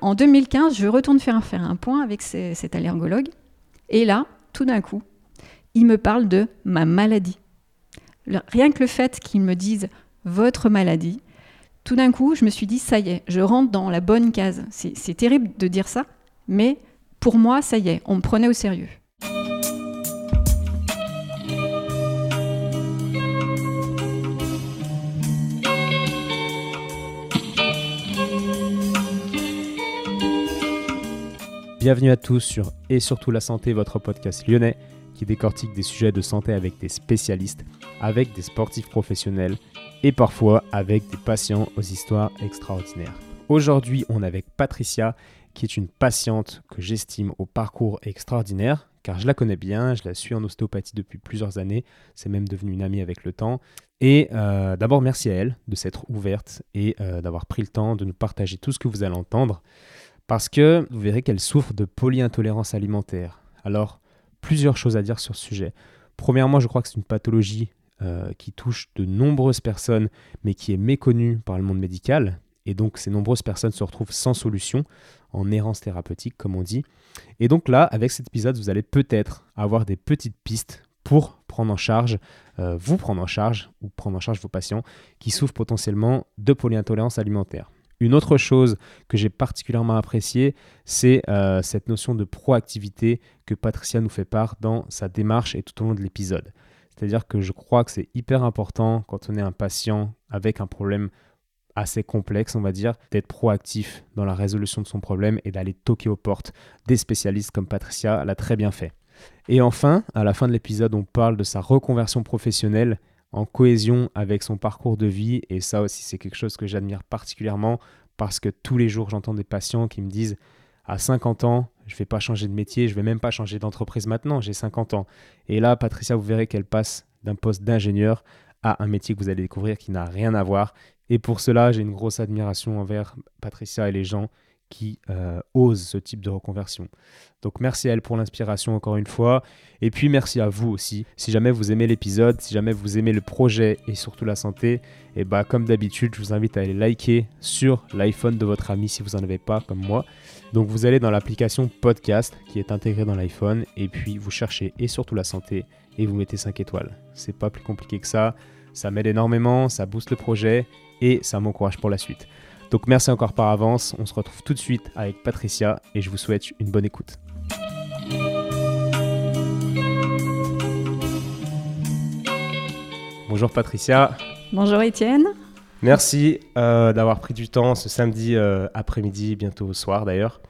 En 2015, je retourne faire, un point avec cet allergologue. Et là, tout d'un coup, il me parle de ma maladie. Rien que le fait qu'il me dise votre maladie, tout d'un coup, je me suis dit, ça y est, je rentre dans la bonne case. C'est terrible de dire ça, mais pour moi, ça y est, on me prenait au sérieux. Bienvenue à tous sur Et surtout la santé, votre podcast lyonnais qui décortique des sujets de santé avec des spécialistes, avec des sportifs professionnels et parfois avec des patients aux histoires extraordinaires. Aujourd'hui, on est avec Patricia qui est une patiente que j'estime au parcours extraordinaire car je la connais bien, je la suis en ostéopathie depuis plusieurs années, c'est même devenu une amie avec le temps. Et euh, d'abord, merci à elle de s'être ouverte et euh, d'avoir pris le temps de nous partager tout ce que vous allez entendre parce que vous verrez qu'elle souffre de polyintolérance alimentaire. Alors, plusieurs choses à dire sur ce sujet. Premièrement, je crois que c'est une pathologie euh, qui touche de nombreuses personnes, mais qui est méconnue par le monde médical. Et donc, ces nombreuses personnes se retrouvent sans solution, en errance thérapeutique, comme on dit. Et donc là, avec cet épisode, vous allez peut-être avoir des petites pistes pour prendre en charge, euh, vous prendre en charge, ou prendre en charge vos patients qui souffrent potentiellement de polyintolérance alimentaire. Une autre chose que j'ai particulièrement appréciée, c'est euh, cette notion de proactivité que Patricia nous fait part dans sa démarche et tout au long de l'épisode. C'est-à-dire que je crois que c'est hyper important quand on est un patient avec un problème assez complexe, on va dire, d'être proactif dans la résolution de son problème et d'aller toquer aux portes des spécialistes comme Patricia l'a très bien fait. Et enfin, à la fin de l'épisode, on parle de sa reconversion professionnelle en cohésion avec son parcours de vie. Et ça aussi, c'est quelque chose que j'admire particulièrement parce que tous les jours, j'entends des patients qui me disent à 50 ans, je ne vais pas changer de métier, je ne vais même pas changer d'entreprise maintenant, j'ai 50 ans. Et là, Patricia, vous verrez qu'elle passe d'un poste d'ingénieur à un métier que vous allez découvrir qui n'a rien à voir. Et pour cela, j'ai une grosse admiration envers Patricia et les gens qui euh, ose ce type de reconversion. Donc merci à elle pour l'inspiration encore une fois. Et puis merci à vous aussi. Si jamais vous aimez l'épisode, si jamais vous aimez le projet et surtout la santé, et eh bah comme d'habitude, je vous invite à aller liker sur l'iPhone de votre ami si vous n'en avez pas comme moi. Donc vous allez dans l'application podcast qui est intégrée dans l'iPhone et puis vous cherchez et surtout la santé et vous mettez 5 étoiles. C'est pas plus compliqué que ça. Ça m'aide énormément, ça booste le projet et ça m'encourage pour la suite. Donc merci encore par avance, on se retrouve tout de suite avec Patricia et je vous souhaite une bonne écoute. Bonjour Patricia. Bonjour Étienne. Merci euh, d'avoir pris du temps ce samedi euh, après-midi, bientôt au soir d'ailleurs.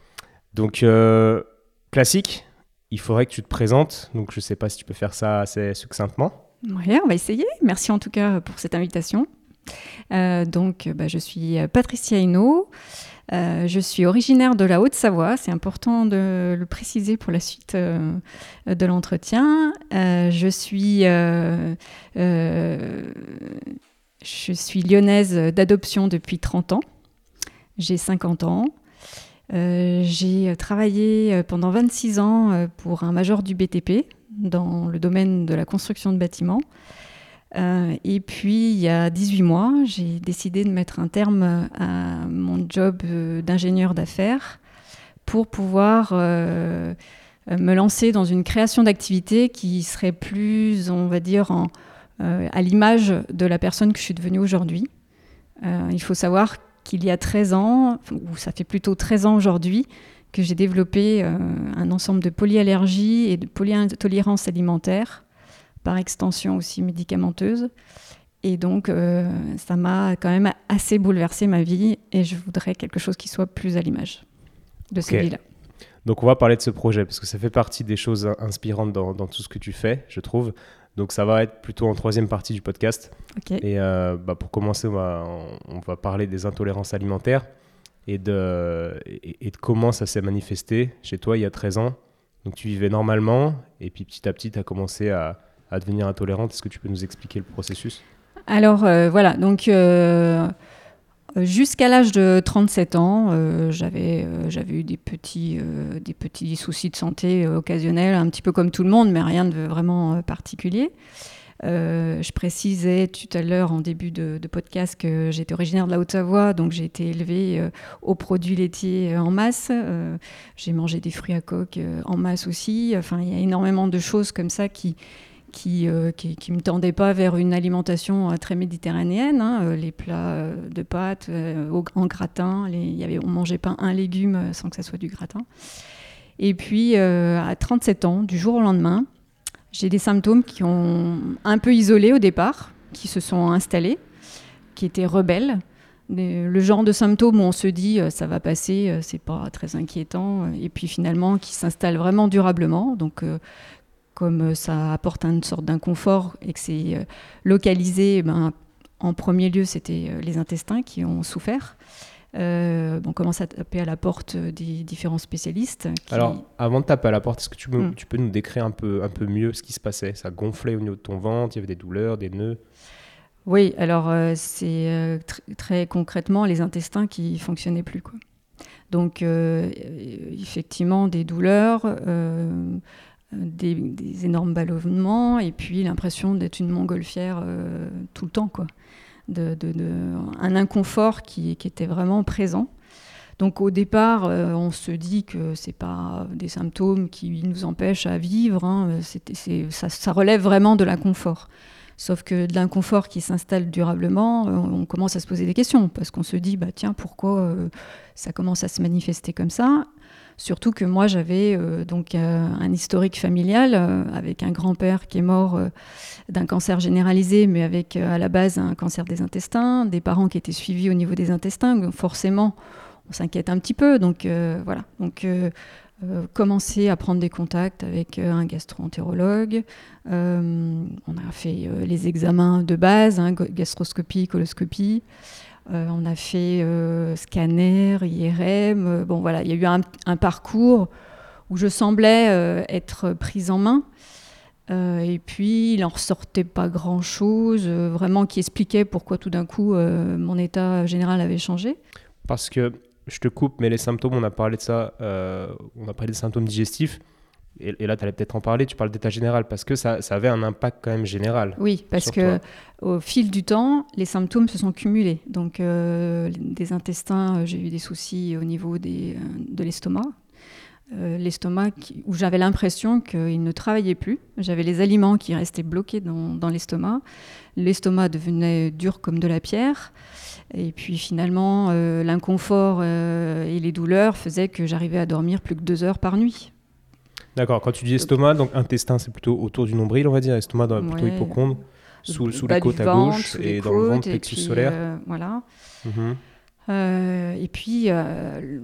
Donc euh, classique, il faudrait que tu te présentes, donc je ne sais pas si tu peux faire ça assez succinctement. Oui, on va essayer. Merci en tout cas pour cette invitation. Euh, donc, bah, je suis Patricia Hinault. Euh, je suis originaire de la Haute-Savoie, c'est important de le préciser pour la suite euh, de l'entretien. je suis je suis lyonnaise d'adoption depuis 30 ans. J'ai 50 ans. j'ai travaillé pendant 26 ans pour un major du BTP dans le domaine de la construction de bâtiments. Euh, et puis, il y a 18 mois, j'ai décidé de mettre un terme à mon job euh, d'ingénieur d'affaires pour pouvoir euh, me lancer dans une création d'activité qui serait plus, on va dire, à l'image de la personne que je suis devenue aujourd'hui. il faut savoir qu'il y a 13 ans, ou ça fait plutôt 13 ans aujourd'hui, que j'ai développé un ensemble de polyallergies et de polyintolérance alimentaire par extension aussi médicamenteuse. Et donc, euh, ça m'a quand même assez bouleversé ma vie et je voudrais quelque chose qui soit plus à l'image de celui-là. Donc, on va parler de ce projet parce que ça fait partie des choses inspirantes dans, tout ce que tu fais, je trouve. Donc, ça va être plutôt en troisième partie du podcast. Et euh, bah, pour commencer, on va, on va, parler des intolérances alimentaires et de, et de comment ça s'est manifesté chez toi il y a 13 ans. Donc, tu vivais normalement et puis petit à petit, tu as commencé à à devenir intolérante. Est-ce que tu peux nous expliquer le processus? Alors euh, voilà, donc euh, jusqu'à l'âge de 37 ans, euh, j'avais j'avais eu des petits, des petits soucis de santé occasionnels, un petit peu comme tout le monde, mais rien de vraiment particulier. je précisais tout à l'heure en début de, podcast que j'étais originaire de la Haute-Savoie, donc j'ai été élevée aux produits laitiers en masse. j'ai mangé des fruits à coque en masse aussi. Enfin, il y a énormément de choses comme ça qui, qui, euh, qui, me tendait pas vers une alimentation euh, très méditerranéenne. Hein, euh, les plats de pâtes en gratin, les, y on mangeait pas un légume sans que ça soit du gratin. Et puis, à 37 ans, du jour au lendemain, j'ai des symptômes qui ont un peu isolé au départ, qui se sont installés, qui étaient rebelles. Le genre de symptômes où on se dit ça va passer, c'est pas très inquiétant, et puis finalement qui s'installe vraiment durablement. Donc comme euh, ça apporte une sorte d'inconfort et que c'est euh, localisé, ben, en premier lieu, c'était euh, les intestins qui ont souffert. on commence à taper à la porte des différents spécialistes. Alors, avant de taper à la porte, est-ce que tu, hmm. tu, peux nous décrire un peu, un peu mieux ce qui se passait? Ça gonflait au niveau de ton ventre, il y avait des douleurs, des nœuds? Oui, alors c'est très concrètement les intestins qui fonctionnaient plus. Quoi. Donc, effectivement, des douleurs des, énormes ballonnements et puis l'impression d'être une montgolfière euh, tout le temps, quoi. De, un inconfort qui, était vraiment présent. Donc au départ, euh, on se dit que c'est pas des symptômes qui nous empêchent à vivre, hein. ça, relève vraiment de l'inconfort. Sauf que de l'inconfort qui s'installe durablement, euh, on commence à se poser des questions parce qu'on se dit bah tiens pourquoi ça commence à se manifester comme ça? Surtout que moi, j'avais euh, donc euh, un historique familial euh, avec un grand-père qui est mort d'un cancer généralisé, mais avec à la base un cancer des intestins, des parents qui étaient suivis au niveau des intestins. Donc forcément, on s'inquiète un petit peu. Donc voilà. Donc commencer à prendre des contacts avec un gastro-entérologue. on a fait les examens de base, hein, gastroscopie, coloscopie. Euh, on a fait euh, scanner, IRM. Euh, bon, voilà, il y a eu un, parcours où je semblais être prise en main. et puis, il n'en ressortait pas grand-chose, vraiment qui expliquait pourquoi tout d'un coup mon état général avait changé. Parce que, je te coupe, mais les symptômes, on a parlé de ça, on a parlé des symptômes digestifs. Et, là, tu allais peut-être en parler, tu parles d'état général, parce que ça, avait un impact quand même général. Oui, parce que au fil du temps, les symptômes se sont cumulés. Donc, euh, des intestins, euh, j'ai eu des soucis au niveau des, euh, de l'estomac. l'estomac où j'avais l'impression qu'il ne travaillait plus. J'avais les aliments qui restaient bloqués dans, dans l'estomac. L'estomac devenait dur comme de la pierre. Et puis finalement, l'inconfort et les douleurs faisaient que j'arrivais à dormir plus que deux heures par nuit. D'accord, quand tu dis estomac, donc intestin, c'est plutôt autour du nombril, on va dire, estomac, dans, plutôt hypochondre, sous, sous les côtes à gauche et dans le ventre, plexus solaire. Euh, voilà. Mhm. Euh, et puis, euh,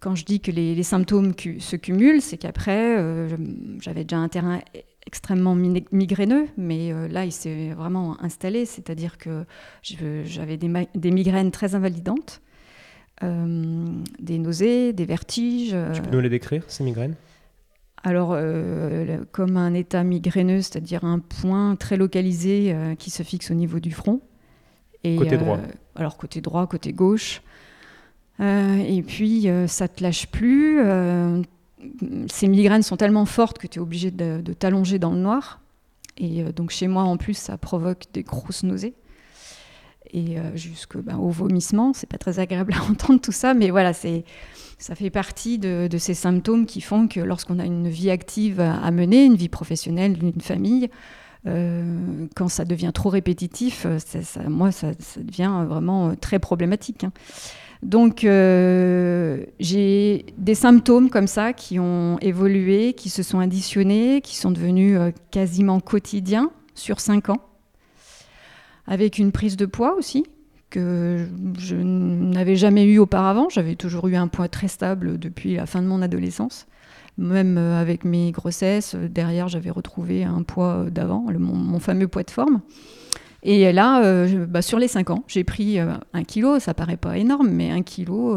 quand je dis que les, symptômes se cumulent, c'est qu'après, j'avais déjà un terrain extrêmement migraineux, mais là, il s'est vraiment installé, c'est-à-dire que j'avais des, des, migraines très invalidantes, des nausées, des vertiges. Tu peux nous les décrire, ces migraines? Alors, euh, comme un état migraineux, c'est-à-dire un point très localisé euh, qui se fixe au niveau du front. Et, côté droit. Euh, alors, côté droit, côté gauche. et puis, ça te lâche plus. ces migraines sont tellement fortes que tu es obligé de, t'allonger dans le noir. Et donc, chez moi, en plus, ça provoque des grosses nausées et jusqu'au ben, vomissement. C'est pas très agréable à entendre tout ça, mais voilà, ça fait partie de, ces symptômes qui font que lorsqu'on a une vie active à, mener, une vie professionnelle, une famille, euh, quand ça devient trop répétitif, euh, moi, ça, devient vraiment euh, très problématique. Hein. Donc, j'ai des symptômes comme ça qui ont évolué, qui se sont additionnés, qui sont devenus quasiment quotidiens sur cinq ans, avec une prise de poids aussi, que je n'avais jamais eu auparavant. J'avais toujours eu un poids très stable depuis la fin de mon adolescence. Même euh, avec mes grossesses, euh, derrière, j'avais retrouvé un poids d'avant, mon, fameux poids de forme. Et là, euh, bah, sur les 5 ans, j'ai pris un kilo, ça paraît pas énorme, mais un kilo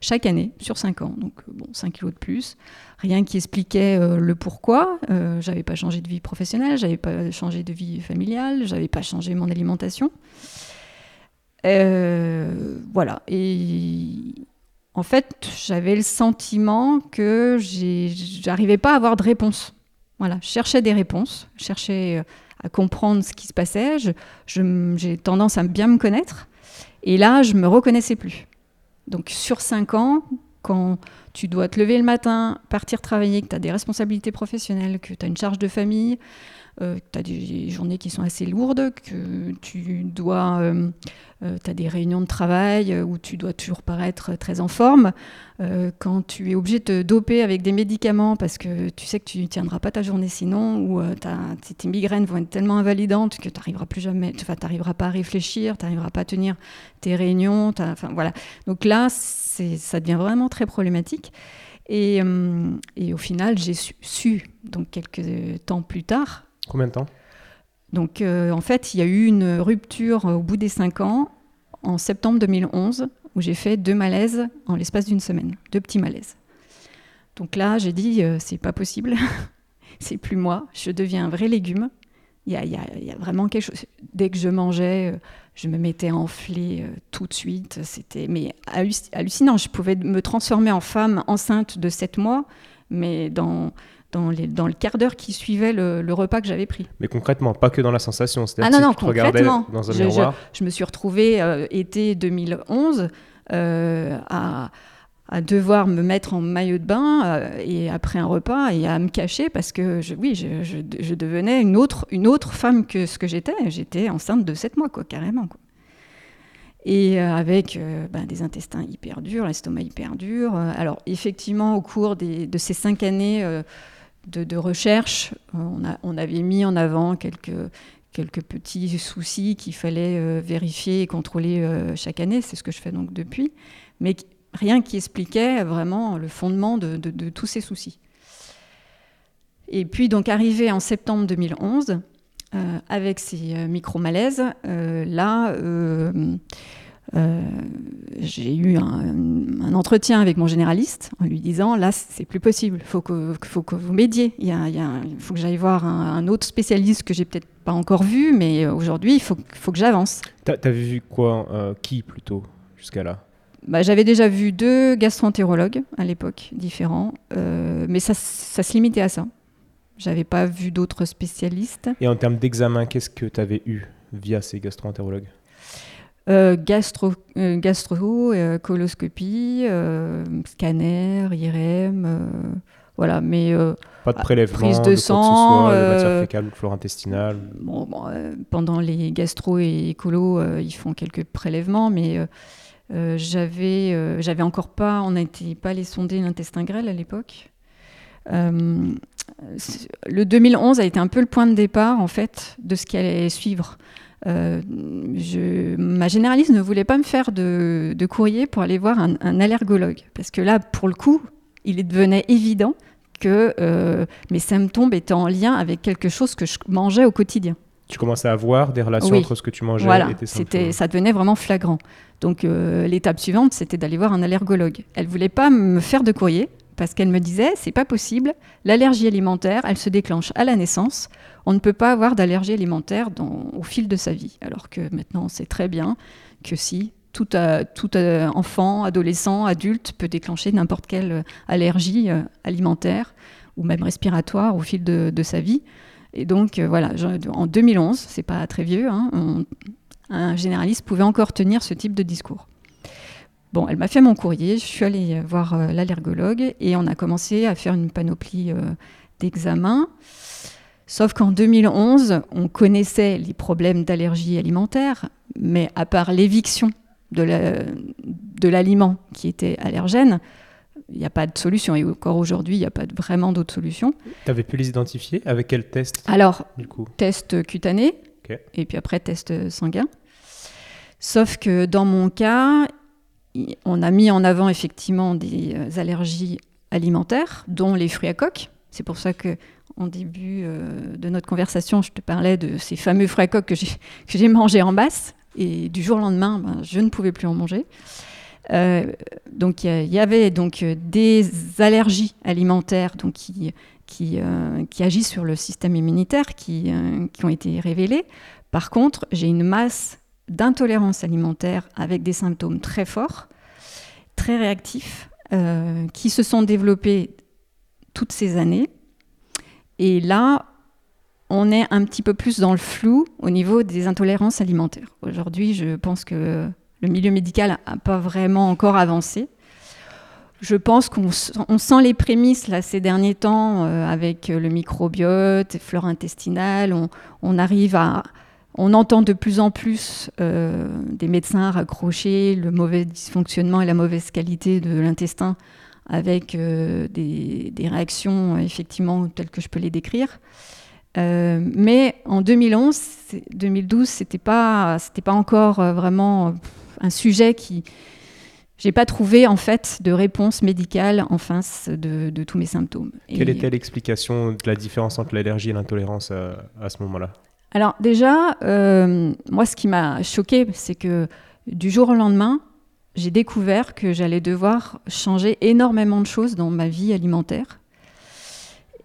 chaque année sur 5 ans. Donc, bon, 5 kilos de plus. Rien qui expliquait le pourquoi. j'avais pas changé de vie professionnelle, j'avais pas changé de vie familiale, j'avais pas changé mon alimentation. Euh, voilà. Et en fait, j'avais le sentiment que j'arrivais pas à avoir de réponse. Voilà, je cherchais des réponses, je cherchais comprendre ce qui se passait. J'ai tendance à bien me connaître. Et là, je me reconnaissais plus. Donc sur cinq ans, quand tu dois te lever le matin, partir travailler, que tu as des responsabilités professionnelles, que tu as une charge de famille, euh, tu as des journées qui sont assez lourdes, que tu dois, euh, euh, as des réunions de travail où tu dois toujours paraître très en forme. quand tu es obligé de te doper avec des médicaments parce que tu sais que tu ne tiendras pas ta journée sinon, ou tes migraines vont être tellement invalidantes que tu n'arriveras plus jamais, tu n'arriveras pas à réfléchir, tu n'arriveras pas à tenir tes réunions. Enfin, voilà. Donc là, ça devient vraiment très problématique. Et, et au final, j'ai su, su, donc quelques temps plus tard, Combien de temps? Donc, euh, en fait, il y a eu une rupture au bout des cinq ans, en septembre 2011, où j'ai fait deux malaises en l'espace d'une semaine, deux petits malaises. Donc là, j'ai dit, euh, c'est pas possible, c'est plus moi, je deviens un vrai légume. Il y, a, vraiment quelque chose. Dès que je mangeais, euh, je me mettais enflée tout de suite. C'était mais hallucinant. Je pouvais me transformer en femme enceinte de sept mois, mais dans dans, dans le quart d'heure qui suivait le, repas que j'avais pris. Mais concrètement, pas que dans la sensation. Ah non, non, concrètement. Dans un je, miroir. Je, me suis retrouvée euh, été 2011 euh, à, à, devoir me mettre en maillot de bain euh, et après un repas et à me cacher parce que je, oui, je, je, devenais une autre, une autre femme que ce que j'étais. J'étais enceinte de 7 mois, quoi, carrément. Quoi et avec ben, des intestins hyper durs, l'estomac hyper dur. Alors effectivement, au cours des, de ces cinq années, de, recherche. Euh, on, avait mis en avant quelques, petits soucis qu'il fallait euh, vérifier et contrôler euh, chaque année. C'est ce que je fais donc depuis. Mais rien qui expliquait vraiment le fondement de, tous ces soucis. Et puis donc arrivé en septembre 2011, avec ces micro-malaises, là, euh, j'ai eu un, entretien avec mon généraliste en lui disant là c'est plus possible, faut que faut que vous m'aidiez. Il, il, faut que j'aille voir un, autre spécialiste que j'ai peut-être pas encore vu, mais aujourd'hui il faut, faut que j'avance. T'as as vu quoi, euh, qui plutôt jusqu'à là? Bah, J'avais déjà vu deux gastroentérologues à l'époque différents, euh, mais ça, ça se limitait à ça. J'avais pas vu d'autres spécialistes. Et en termes d'examen, qu'est-ce que tu avais eu via ces gastroentérologues? Euh, gastro, euh, gastro euh, coloscopie, scanner, IRM, voilà, mais pas de prélèvement, prise de, sang, de matière fécale ou de flore intestinale. Bon, pendant les gastro et écolo, ils font quelques prélèvements, mais j'avais, j'avais encore pas, on n'était pas allé sonder l'intestin grêle à l'époque. le 2011 a été un peu le point de départ en fait de ce qui allait suivre. Euh, je, ma généraliste ne voulait pas me faire de, courrier pour aller voir un, allergologue. Parce que là, pour le coup, il devenait évident que euh, mes symptômes étaient en lien avec quelque chose que je mangeais au quotidien. Tu commençais à voir des relations entre ce que tu mangeais et tes symptômes. Ça devenait vraiment flagrant. Donc euh, l'étape suivante, c'était d'aller voir un allergologue. Elle voulait pas me faire de courrier parce qu'elle me disait c'est pas possible, l'allergie alimentaire, elle se déclenche à la naissance. On ne peut pas avoir d'allergie alimentaire au fil de sa vie. Alors que maintenant, on sait très bien que si, tout, tout enfant, adolescent, adulte peut déclencher n'importe quelle allergie euh, alimentaire ou même respiratoire au fil de, sa vie. Et donc, euh, voilà, en 2011, c'est pas très vieux, hein, un généraliste pouvait encore tenir ce type de discours. Bon, elle m'a fait mon courrier, je suis allée voir euh, l'allergologue et on a commencé à faire une panoplie euh, d'examens. Sauf qu'en 2011, on connaissait les problèmes d'allergie alimentaire, mais à part l'éviction de l'aliment qui était allergène, il n'y a pas de solution. Et encore aujourd'hui, il n'y a pas vraiment d'autres solutions. Tu avais pu les identifier Avec quel test Alors, test cutané, et puis après test sanguin. Sauf que dans mon cas, on a mis en avant effectivement des euh, allergies alimentaires, dont les fruits à coque. C'est pour ça que en début euh, de notre conversation, je te parlais de ces fameux fruits à coque que j'ai mangés en basse. Et du jour au lendemain, ben, je ne pouvais plus en manger. Euh, donc il y, avait donc des allergies alimentaires donc, qui, agissent sur le système immunitaire qui, qui ont été révélées. Par contre, j'ai une masse d'intolérance alimentaire avec des symptômes très forts, très réactifs, euh, qui se sont développés toutes ces années. Et là, on est un petit peu plus dans le flou au niveau des intolérances alimentaires. Aujourd'hui, je pense que le milieu médical n'a pas vraiment encore avancé. Je pense qu'on sent les prémices là, ces derniers temps euh, avec le microbiote, flore intestinale. On, arrive à, on entend de plus en plus euh, des médecins raccrocher le mauvais dysfonctionnement et la mauvaise qualité de l'intestin avec euh, des, réactions effectivement telles que je peux les décrire. mais en 2011, 2012, c'était pas, c'était pas encore vraiment un sujet qui, j'ai pas trouvé en fait de réponse médicale en face de, tous mes symptômes. Quelle était l'explication de la différence entre l'allergie et l'intolérance à, ce moment-là? Alors déjà, euh, moi ce qui m'a choqué, c'est que du jour au lendemain, j'ai découvert que j'allais devoir changer énormément de choses dans ma vie alimentaire.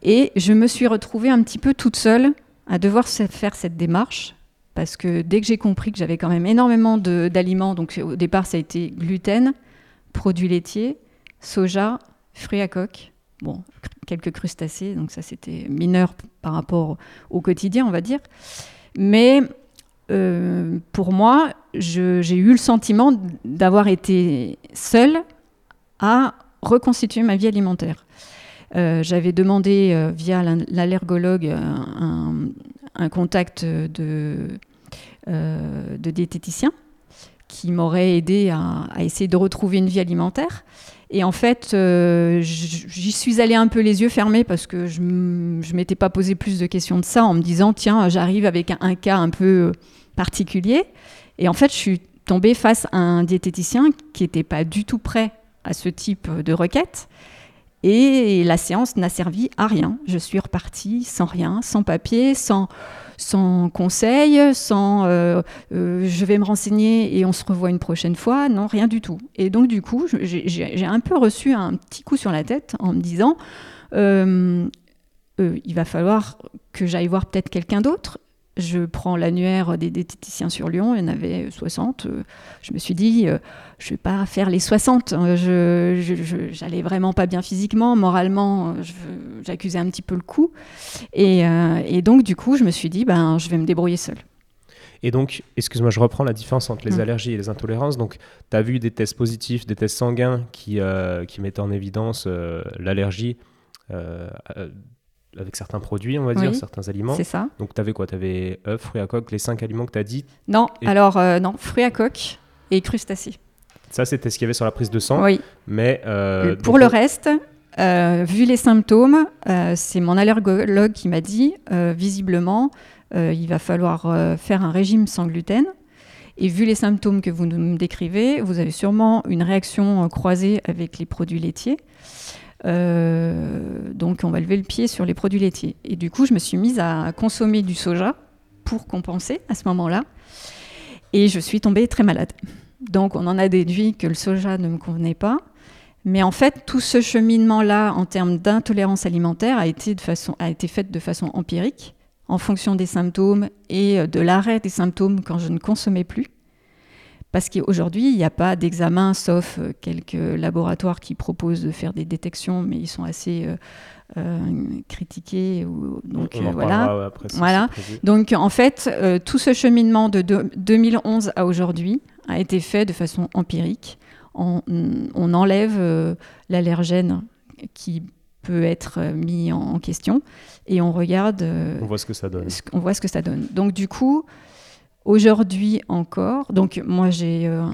Et je me suis retrouvée un petit peu toute seule à devoir faire cette démarche parce que dès que j'ai compris que j'avais quand même énormément d'aliments, donc au départ ça a été gluten, produits laitiers, soja, fruits à coque, bon, quelques crustacés, donc ça c'était mineur par rapport au quotidien, on va dire. Mais euh, pour moi, j'ai eu le sentiment d'avoir été seule à reconstituer ma vie alimentaire. Euh, j'avais demandé euh, via l'allergologue un, contact de diététicien qui m'aurait aidé à, essayer de retrouver une vie alimentaire. Et en fait, euh, j'y suis allée un peu les yeux fermés parce que je ne m'étais pas posé plus de questions de ça en me disant, tiens, j'arrive avec un, cas un peu particulier. Et en fait, je suis tombée face à un diététicien qui n'était pas du tout prêt à ce type de requête. Et la séance n'a servi à rien. Je suis repartie sans rien, sans papier, sans, sans conseil, sans euh, euh, je vais me renseigner et on se revoit une prochaine fois. Non, rien du tout. Et donc, du coup, j'ai un peu reçu un petit coup sur la tête en me disant euh, il va falloir que j'aille voir peut-être quelqu'un d'autre je prends l'annuaire des diététiciens sur Lyon, il y en avait 60. Euh, je me suis dit, euh, je ne vais pas faire les 60. Hein. Je, j'allais vraiment pas bien physiquement, moralement, j'accusais un petit peu le coup. Euh, et, donc, du coup, je me suis dit, ben, je vais me débrouiller seule. Et donc, excuse-moi, je reprends la différence entre les mmh. allergies et les intolérances. Donc, tu as vu des tests positifs, des tests sanguins qui, qui mettaient en évidence l'allergie avec certains produits, on va dire, certains aliments. C'est ça. Donc, tu avais quoi? Tu avais œufs, fruits à coque, les cinq aliments que tu as dit Non, alors, euh, non, fruits à coque et crustacés. Ça, c'était ce qu'il y avait sur la prise de sang. Oui. Mais. Euh, pour le reste, euh, vu les symptômes, c'est mon allergologue qui m'a dit visiblement, il va falloir faire un régime sans gluten. Et vu les symptômes que vous nous décrivez, vous avez sûrement une réaction croisée avec les produits laitiers. Euh, donc on va lever le pied sur les produits laitiers. Et du coup, je me suis mise à consommer du soja pour compenser à ce moment-là. Et je suis tombée très malade. Donc on en a déduit que le soja ne me convenait pas. Mais en fait, tout ce cheminement-là, en termes d'intolérance alimentaire, a été, de façon, a été fait de façon empirique, en fonction des symptômes et de l'arrêt des symptômes quand je ne consommais plus. Parce qu'aujourd'hui, il n'y a pas d'examen, sauf euh, quelques laboratoires qui proposent de faire des détections, mais ils sont assez euh, euh, critiqués. donc voilà. voilà. Donc en fait, tout ce cheminement de, 2011 à aujourd'hui a été fait de façon empirique. On, on enlève l'allergène qui peut être mis en, question et on regarde. on voit ce que ça donne. on voit ce que ça donne. Donc du coup. Aujourd'hui encore, donc moi j'ai euh,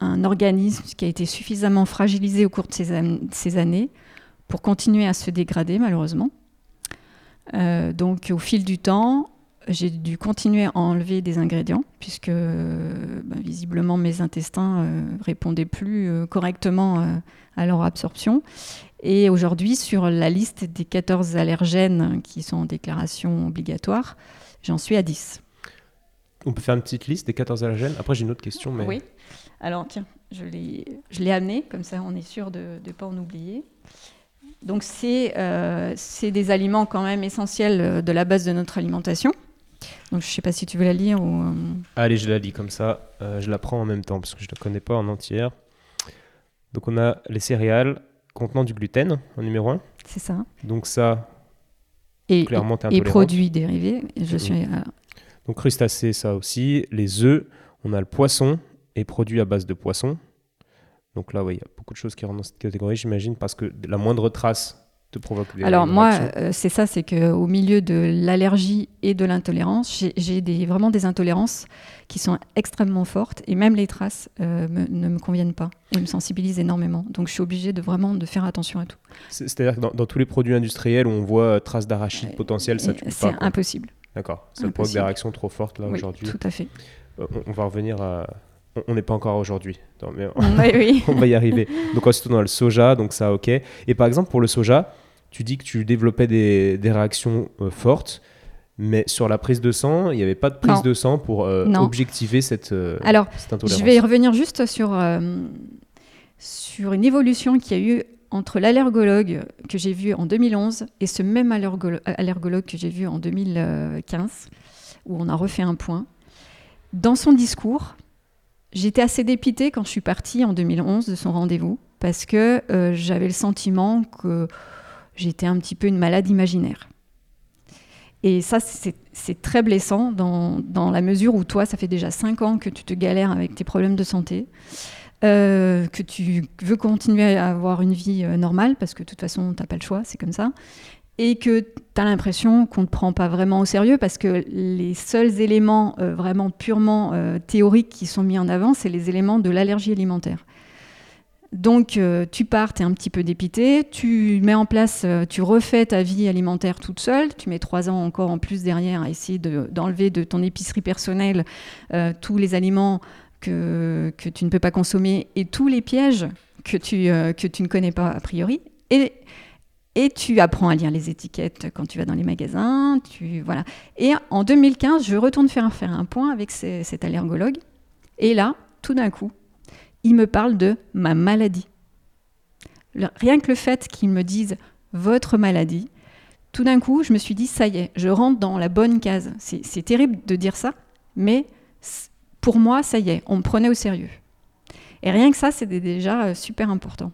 un organisme qui a été suffisamment fragilisé au cours de ces, années pour continuer à se dégrader malheureusement. Euh, donc au fil du temps, j'ai dû continuer à enlever des ingrédients puisque bah, visiblement mes intestins euh, répondaient plus correctement à leur absorption. Et aujourd'hui, sur la liste des 14 allergènes qui sont en déclaration obligatoire, j'en suis à 10. On peut faire une petite liste des 14 allergènes. Après, j'ai une autre question. Mais... Oui. Alors, tiens, je l'ai amené, comme ça on est sûr de ne pas en oublier. Donc, euh, c'est des aliments quand même essentiels euh, de la base de notre alimentation. Donc, je ne sais pas si tu veux la lire ou... Euh, Allez, je la lis comme ça. je la prends en même temps parce que je ne la connais pas en entière. Donc, on a les céréales contenant du gluten en numéro 1. C'est ça. Donc, ça, Et, clairement, et produits dérivés. Je suis. euh, Donc crustacés, ça aussi. Les œufs, on a le poisson et produits à base de poisson. Donc là, ouais, il y a beaucoup de choses qui rentrent dans cette catégorie, j'imagine, parce que la moindre trace te provoque des Alors moi, euh, c'est ça, c'est que au milieu de l'allergie et de l'intolérance, j'ai- des, vraiment des intolérances qui sont extrêmement fortes et même les traces euh, me- ne me conviennent pas et me sensibilisent énormément. Donc je suis obligée de vraiment de faire attention à tout. C'est- C'est-à-dire que dans, dans tous les produits industriels où on voit euh, traces d'arachide Euh, potentielles, ça tu peux C'est pas. quoi. impossible. D'accord. Ça provoque des réactions trop fortes là Oui, aujourd'hui. tout à fait. Euh, on, on va revenir à. on- On n'est pas encore aujourd'hui. Mais oui, oui. on va y arriver. Donc ensuite on a le soja, donc ça ok. Et par exemple pour le soja, tu dis que tu développais des, des réactions euh, fortes, mais sur la prise de sang, il n'y avait pas de prise Non. de sang pour euh, objectiver cette, euh, Alors, cette intolérance. Je vais revenir juste sur, sur une évolution qu'il y a eu entre l'allergologue que j'ai vu en 2011 et ce même allergolo- allergologue que j'ai vu en 2015, où on a refait un point. Dans son discours, j'étais assez dépitée quand je suis partie en 2011 de son rendez-vous, parce que euh, j'avais le sentiment que j'étais un petit peu une malade imaginaire. Et ça, c'est c'est très blessant dans, dans la mesure où toi, ça fait déjà 5 ans que tu te galères avec tes problèmes de santé, euh, que tu veux continuer à avoir une vie euh, normale, parce que de toute façon, tu n'as pas le choix, c'est comme ça, et que tu as l'impression qu'on ne te prend pas vraiment au sérieux, parce que les seuls éléments euh, vraiment purement théoriques qui sont mis en avant, c'est les éléments de l'allergie alimentaire. Donc, tu pars, tu es un petit peu dépité, tu mets en place, tu refais ta vie alimentaire toute seule, tu mets trois ans encore en plus derrière à essayer de- d'enlever de, ton épicerie personnelle tous les aliments que, tu ne peux pas consommer et tous les pièges que tu, euh, que tu ne connais pas a priori. Et, et tu apprends à lire les étiquettes quand tu vas dans les magasins. Tu, voilà. Et en 2015, je retourne faire, faire un point avec cet allergologue. Et là, tout d'un coup, il me parle de ma maladie. Rien que le fait qu'il me dise votre maladie, tout d'un coup, je me suis dit, ça y est, je rentre dans la bonne case. C'est terrible de dire ça, mais pour moi, ça y est, on me prenait au sérieux. Et rien que ça, c'était déjà euh, super important.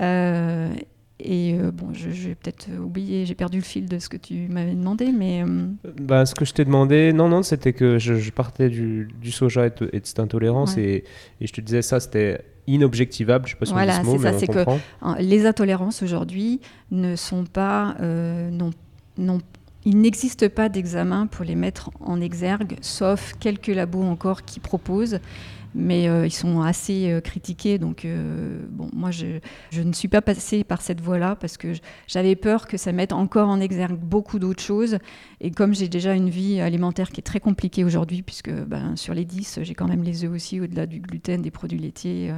Euh, et euh, bon, je, je vais peut-être oublier, j'ai perdu le fil de ce que tu m'avais demandé, mais euh, Bah, ce que je t'ai demandé, non, non, c'était que je, je partais du, du soja et de, et de cette intolérance Ouais. et, et je te disais ça, c'était inobjectivable. Je sais pas si on Voilà, dit ce mot, c'est ça, mais on c'est que-. Hein, Les intolérances aujourd'hui ne sont pas, non, non- il n'existe pas d'examen pour les mettre en exergue, sauf quelques labos encore qui proposent, mais euh, ils sont assez euh, critiqués. Donc, euh, bon, moi, je, ne suis pas passée par cette voie-là parce que j'avais peur que ça mette encore en exergue beaucoup d'autres choses. Et comme j'ai déjà une vie alimentaire qui est très compliquée aujourd'hui, puisque ben, sur les 10, j'ai quand même les œufs aussi, au-delà du gluten, des produits laitiers,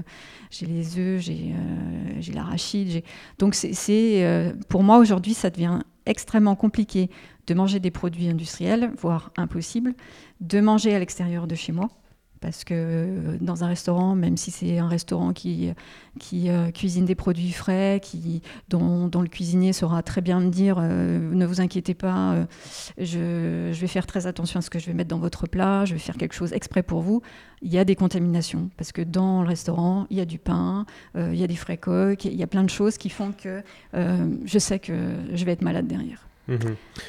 j'ai les œufs, j'ai l'arachide. Donc, c'est pour moi, aujourd'hui, ça devient extrêmement compliqué de manger des produits industriels, voire impossible, de manger à l'extérieur de chez moi. Parce que euh, dans un restaurant, même si c'est un restaurant qui, qui euh, cuisine des produits frais, qui, dont, dont le cuisinier saura très bien me dire euh, ne vous inquiétez pas, euh, je, je vais faire très attention à ce que je vais mettre dans votre plat, je vais faire quelque chose exprès pour vous, il y a des contaminations. Parce que dans le restaurant, il y a du pain, il y a des frais coques, il y a plein de choses qui font que je sais que je vais être malade derrière. Mhm.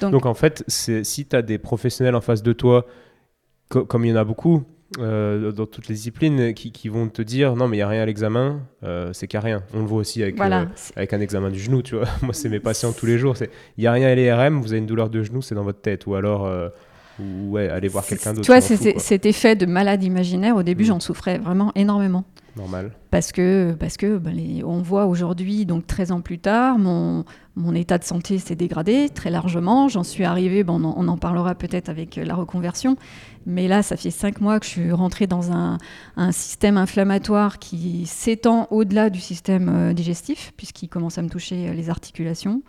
Donc- Donc, en fait, si tu as des professionnels en face de toi, co- comme il y en a beaucoup euh, dans toutes les disciplines, qui, qui vont te dire non, mais il n'y a rien à l'examen, euh, c'est a rien. On le voit aussi avec, Voilà. euh, avec un examen du genou, tu vois. Moi, c'est mes patients tous les jours. c'est Il n'y a rien à l'IRM, vous avez une douleur de genou, c'est dans votre tête. Ou alors, euh, ou, ouais, allez voir quelqu'un d'autre. Tu vois, c'est- cet effet de malade imaginaire, au début, Mm. j'en souffrais vraiment énormément. Normal. Parce que, parce que ben, on voit aujourd'hui, donc 13 ans plus tard, mon, mon état de santé s'est dégradé très largement. J'en suis arrivée, bon, on, en, parlera peut-être avec la reconversion, mais là, ça fait 5 mois que je suis rentrée dans un, un système inflammatoire qui s'étend au-delà du système euh, digestif, puisqu'il commence à me toucher euh, les articulations.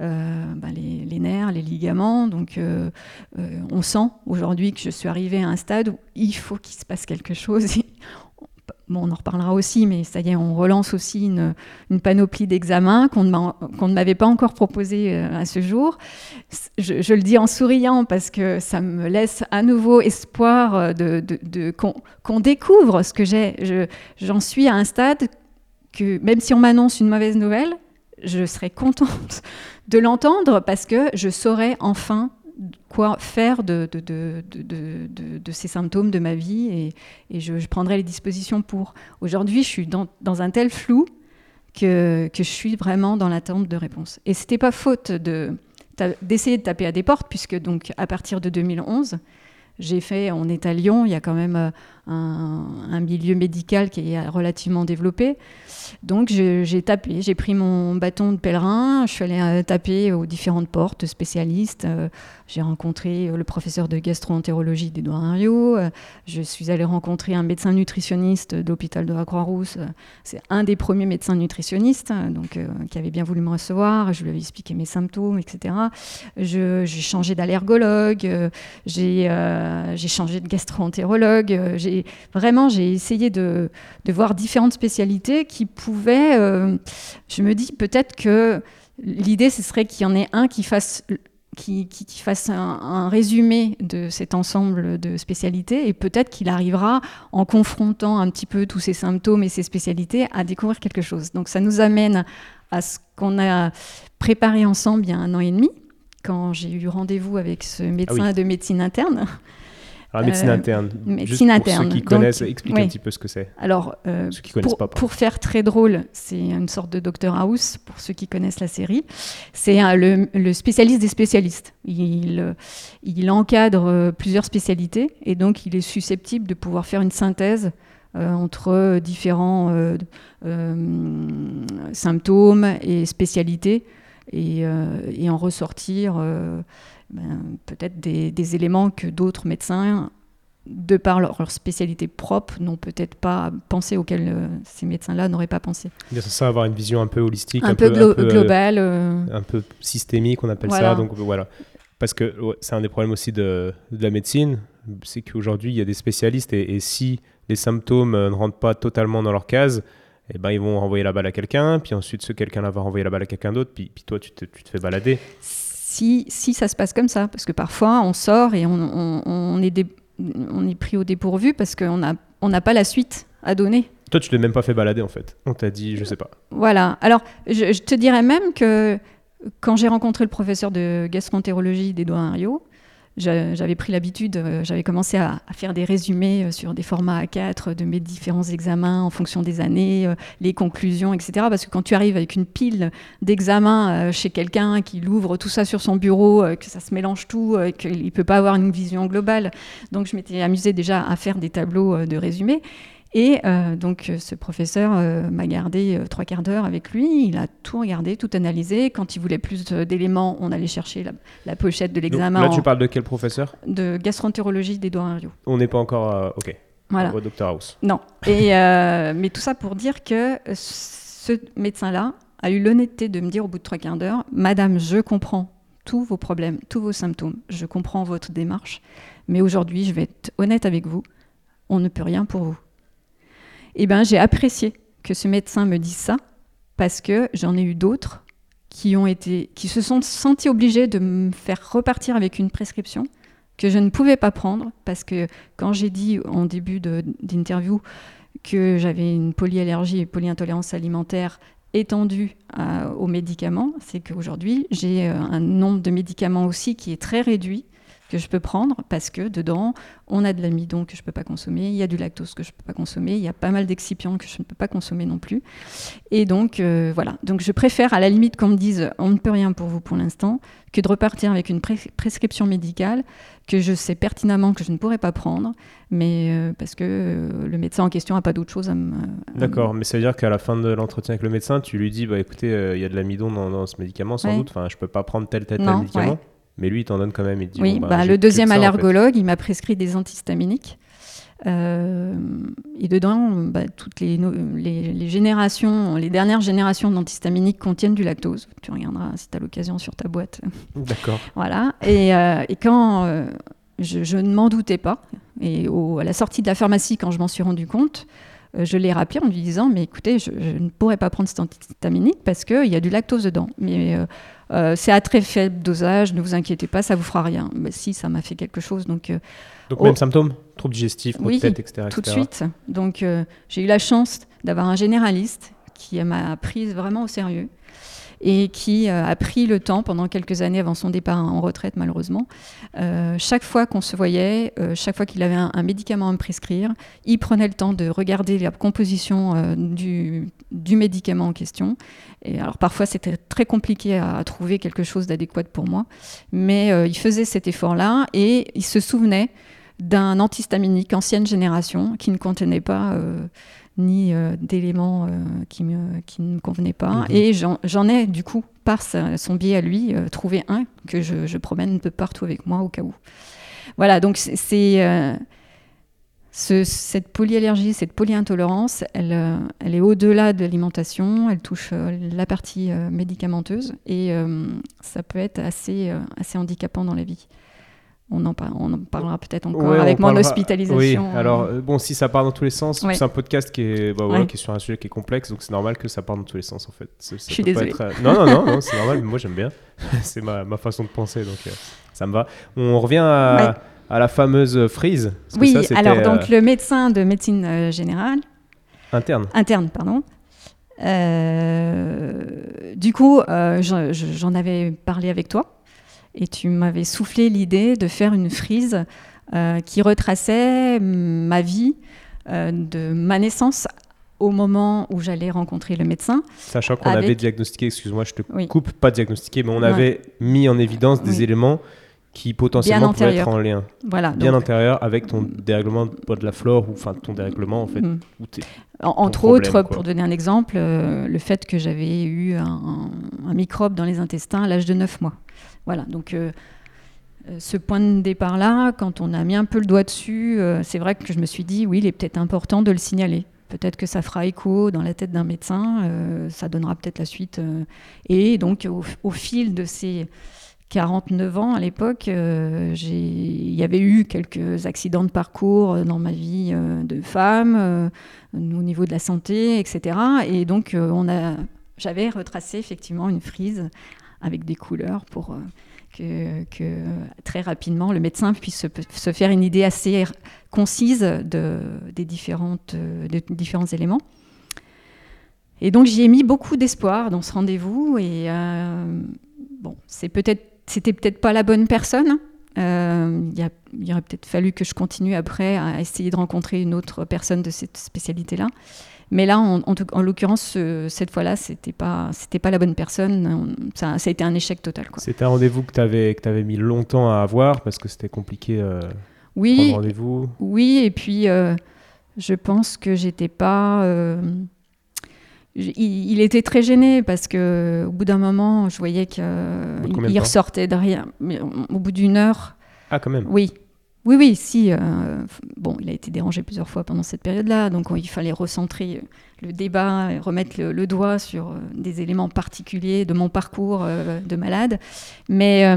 euh, ben, les, nerfs, les ligaments. Donc, on sent aujourd'hui que je suis arrivée à un stade où il faut qu'il se passe quelque chose. Bon, on en reparlera aussi, mais ça y est, on relance aussi une, panoplie d'examens qu'on ne m'avait pas encore proposé euh, à ce jour. Je, le dis en souriant parce que ça me laisse à nouveau espoir euh, de, qu'on découvre ce que j'ai. Je- J'en suis à un stade que même si on m'annonce une mauvaise nouvelle, je serais contente de l'entendre parce que je saurais enfin quoi faire de, de, de, de, ces symptômes de ma vie et, et je, je, prendrai les dispositions pour. Aujourd'hui, je suis dans, dans, un tel flou que, que je suis vraiment dans l'attente de réponses. Et c'était pas faute d'essayer de taper à des portes, puisque donc à partir de 2011, j'ai fait, on est à Lyon, il y a quand même euh, un, milieu médical qui est relativement développé. Donc j'ai tapé, j'ai pris mon bâton de pèlerin, je suis allée euh, taper aux différentes portes spécialistes. Euh, j'ai rencontré le professeur de gastro-entérologie d'Edouard Herriot. je suis allée rencontrer un médecin nutritionniste de l'hôpital de la Croix-Rousse. C'est un des premiers médecins nutritionnistes, donc, qui avait bien voulu me recevoir. Je lui avais expliqué mes symptômes, etc. J'ai changé d'allergologue, j'ai changé de gastro-entérologue, j'ai vraiment, j'ai essayé de, voir différentes spécialités qui pouvaient. Euh, je me dis peut-être que l'idée, ce serait qu'il y en ait un qui fasse qui, fasse un, résumé de cet ensemble de spécialités et peut-être qu'il arrivera en confrontant un petit peu tous ces symptômes et ces spécialités à découvrir quelque chose. Donc ça nous amène à ce qu'on a préparé ensemble il y a un an et demi quand j'ai eu rendez-vous avec ce médecin ah de médecine interne. Alors, médecine euh, interne. Médecine Juste interne. Pour ceux qui connaissent, explique un petit peu ce que c'est. Alors, euh, ceux qui connaissent pour, pas, pour faire très drôle, c'est une sorte de Dr House, pour ceux qui connaissent la série. C'est le, le, spécialiste des spécialistes. Il, il encadre plusieurs spécialités et donc il est susceptible de pouvoir faire une synthèse euh, entre différents symptômes et spécialités et, et en ressortir ben, peut-être des, éléments que d'autres médecins, de par leur, spécialité propre, n'ont peut-être pas pensé, auxquels euh, ces médecins-là n'auraient pas pensé. C'est ça, avoir une vision un peu holistique, un, peu, euh, globale. Euh. Un peu systémique, on appelle ça. Donc voilà. Parce que c'est un des problèmes aussi de, la médecine, c'est qu'aujourd'hui, il y a des spécialistes et, si les symptômes ne rentrent pas totalement dans leur case, eh ben, ils vont renvoyer la balle à quelqu'un, puis ensuite ce quelqu'un-là va renvoyer la balle à quelqu'un d'autre, puis, puis toi, tu te, tu te fais balader si, si ça se passe comme ça. Parce que parfois, on sort et on, on, est, on est pris au dépourvu parce qu'on n'a on n'a pas la suite à donner. Toi, tu t'es même pas fait balader en fait. On t'a dit, je sais pas. Voilà. Alors, je, te dirais même que quand j'ai rencontré le professeur de gastroentérologie d'Edouard Rio, j'avais pris l'habitude, euh, j'avais commencé à, faire des résumés euh, sur des formats A4 de mes différents examens en fonction des années, euh, les conclusions, etc. Parce que quand tu arrives avec une pile d'examens chez quelqu'un qui l'ouvre tout ça sur son bureau, que ça se mélange tout, qu'il ne peut pas avoir une vision globale. Donc je m'étais amusée déjà à faire des tableaux de résumés. Et euh, donc euh, ce professeur euh, m'a gardé trois quarts d'heure avec lui, il a tout regardé, tout analysé. Quand il voulait plus d'éléments, on allait chercher la, pochette de l'examen. Là, tu parles de quel professeur? De gastroentérologie d'Edouard Herriot. On n'est pas encore... ok. Voilà. Au Dr House. Non. Et, mais tout ça pour dire que ce médecin-là a eu l'honnêteté de me dire au bout de trois quarts d'heure, Madame, je comprends tous vos problèmes, tous vos symptômes, je comprends votre démarche, mais aujourd'hui, je vais être honnête avec vous, on ne peut rien pour vous eh ben, j'ai apprécié que ce médecin me dise ça parce que j'en ai eu d'autres qui ont été, qui se sont sentis obligés de me faire repartir avec une prescription que je ne pouvais pas prendre parce que quand j'ai dit en début d'interview que j'avais une polyallergie et polyintolérance alimentaire étendue aux médicaments, c'est qu'aujourd'hui j'ai euh, un nombre de médicaments aussi qui est très réduit que je peux prendre parce que dedans, on a de l'amidon que je ne peux pas consommer, il y a du lactose que je ne peux pas consommer, il y a pas mal d'excipients que je ne peux pas consommer non plus. Et donc, euh, voilà. Donc, je préfère à la limite qu'on me dise on ne peut rien pour vous pour l'instant que de repartir avec une prescription médicale que je sais pertinemment que je ne pourrais pas prendre, mais euh, parce que euh, le médecin en question n'a pas d'autre chose à me. D'accord, mais ça veut dire qu'à la fin de l'entretien avec le médecin, tu lui dis bah écoutez, il y a de l'amidon dans, ce médicament sans doute, enfin, je peux pas prendre tel tel, tel médicament. Mais lui, il t'en donne quand même. Il dit, oui, bah, bah, le deuxième allergologue, il m'a prescrit des antihistaminiques. Euh, et dedans, bah, toutes les, les, générations, les dernières générations d'antihistaminiques contiennent du lactose. Tu regarderas si tu as l'occasion sur ta boîte. D'accord. voilà. Et, euh, et quand euh, je, ne m'en doutais pas, et à la sortie de la pharmacie, quand je m'en suis rendu compte, je l'ai rappelé en lui disant Mais écoutez, je, je ne pourrais pas prendre cet antihistaminique parce qu'il y a du lactose dedans. Mais euh, c'est à très faible dosage, ne vous inquiétez pas, ça vous fera rien. Mais si, ça m'a fait quelque chose. Donc, euh, donc même symptômes Troubles digestifs, maux de tête, etc., tout de suite. Donc euh, j'ai eu la chance d'avoir un généraliste qui m'a prise vraiment au sérieux et qui euh, a pris le temps pendant quelques années avant son départ en retraite malheureusement. Euh, chaque fois qu'on se voyait, euh, chaque fois qu'il avait un, médicament à me prescrire, il prenait le temps de regarder la composition du, médicament en question. Et alors parfois c'était très compliqué à, trouver quelque chose d'adéquat pour moi, mais il faisait cet effort-là et il se souvenait d'un antihistaminique ancienne génération qui ne contenait pas ni euh, d'éléments euh, qui, me, qui ne me convenaient pas. Mhm. Et j'en ai, du coup, par son biais à lui, euh, trouvé un que je, je, promène de partout avec moi au cas où. Voilà, donc c'est. cette polyallergie, cette polyintolérance, elle, elle est au-delà de l'alimentation, elle touche la partie médicamenteuse et ça peut être assez, assez handicapant dans la vie on en, on en parlera peut-être encore avec mon hospitalisation. Oui, alors euh, bon, si ça part dans tous les sens, c'est un podcast qui est, bah, voilà, qui est sur un sujet qui est complexe, donc c'est normal que ça parte dans tous les sens en fait. Je suis désolée. Euh, non, non, non, non c'est normal, mais moi j'aime bien. c'est ma, ma, façon de penser, donc euh, ça me va. On revient à, à la fameuse frise. Oui, alors donc le médecin de médecine générale. Interne. Interne, pardon. du coup, j'en avais parlé avec toi et tu m'avais soufflé l'idée de faire une frise euh, qui retraçait ma vie euh, de ma naissance au moment où j'allais rencontrer le médecin. Sachant qu'on avait diagnostiqué, excuse-moi, je te coupe, pas diagnostiqué, mais on avait mis en évidence des éléments qui potentiellement pouvaient être en lien. Voilà, bien antérieur avec ton dérèglement de la flore ou enfin ton dérèglement en fait. Mm. entre autres, pour donner un exemple, euh, le fait que j'avais eu un, un, microbe dans les intestins à l'âge de 9 mois. Voilà, donc euh, euh, ce point de départ-là, quand on a mis un peu le doigt dessus, euh, c'est vrai que je me suis dit, oui, il est peut-être important de le signaler. Peut-être que ça fera écho dans la tête d'un médecin, ça donnera peut-être la suite. et donc, au, fil de ces 49 ans à l'époque, il y avait eu quelques accidents de parcours dans ma vie de femme, au niveau de la santé, etc. Et donc, on a, j'avais retracé effectivement une frise avec des couleurs pour euh, que, très rapidement le médecin puisse se, faire une idée assez concise de, des différentes, différents éléments. Et donc j'y ai mis beaucoup d'espoir dans ce rendez-vous et euh, bon, c'est peut-être, c'était peut-être pas la bonne personne. Euh, il aurait peut-être fallu que je continue après à essayer de rencontrer une autre personne de cette spécialité-là. Mais là, en, en, l'occurrence, cette fois-là, c'était pas, c'était pas la bonne personne. Ça, ça, a été un échec total. C'était un rendez-vous que tu avais, que avais mis longtemps à avoir parce que c'était compliqué. Euh, oui. rendez-vous. Oui, et puis euh, je pense que j'étais pas. Euh, il, était très gêné parce que au bout d'un moment, je voyais qu'il il ressortait derrière. Mais au bout d'une heure. Ah, quand même? Oui, oui, oui, si. Euh, bon, il a été dérangé plusieurs fois pendant cette période-là, donc il fallait recentrer le débat, et remettre le, doigt sur euh, des éléments particuliers de mon parcours euh, de malade. Mais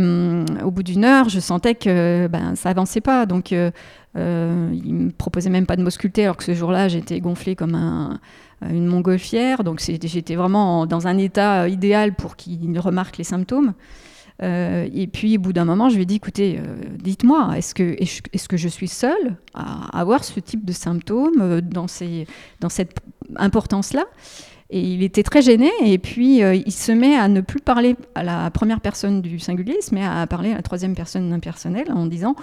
au bout d'une heure, je sentais que ben, ça avançait pas. Donc, il me proposait même pas de m'ausculter, alors que ce jour-là, j'étais gonflée comme une montgolfière. Donc, j'étais vraiment dans un état idéal pour qu'il remarque les symptômes. Euh, et puis, au bout d'un moment, je lui ai dit, écoutez, euh, dites-moi, est-ce que, je suis seule à avoir ce type de symptômes euh, dans, cette importance-là? Et il était très gêné, et puis il se met à ne plus parler à la première personne du singulier, met à parler à la troisième personne impersonnelle en disant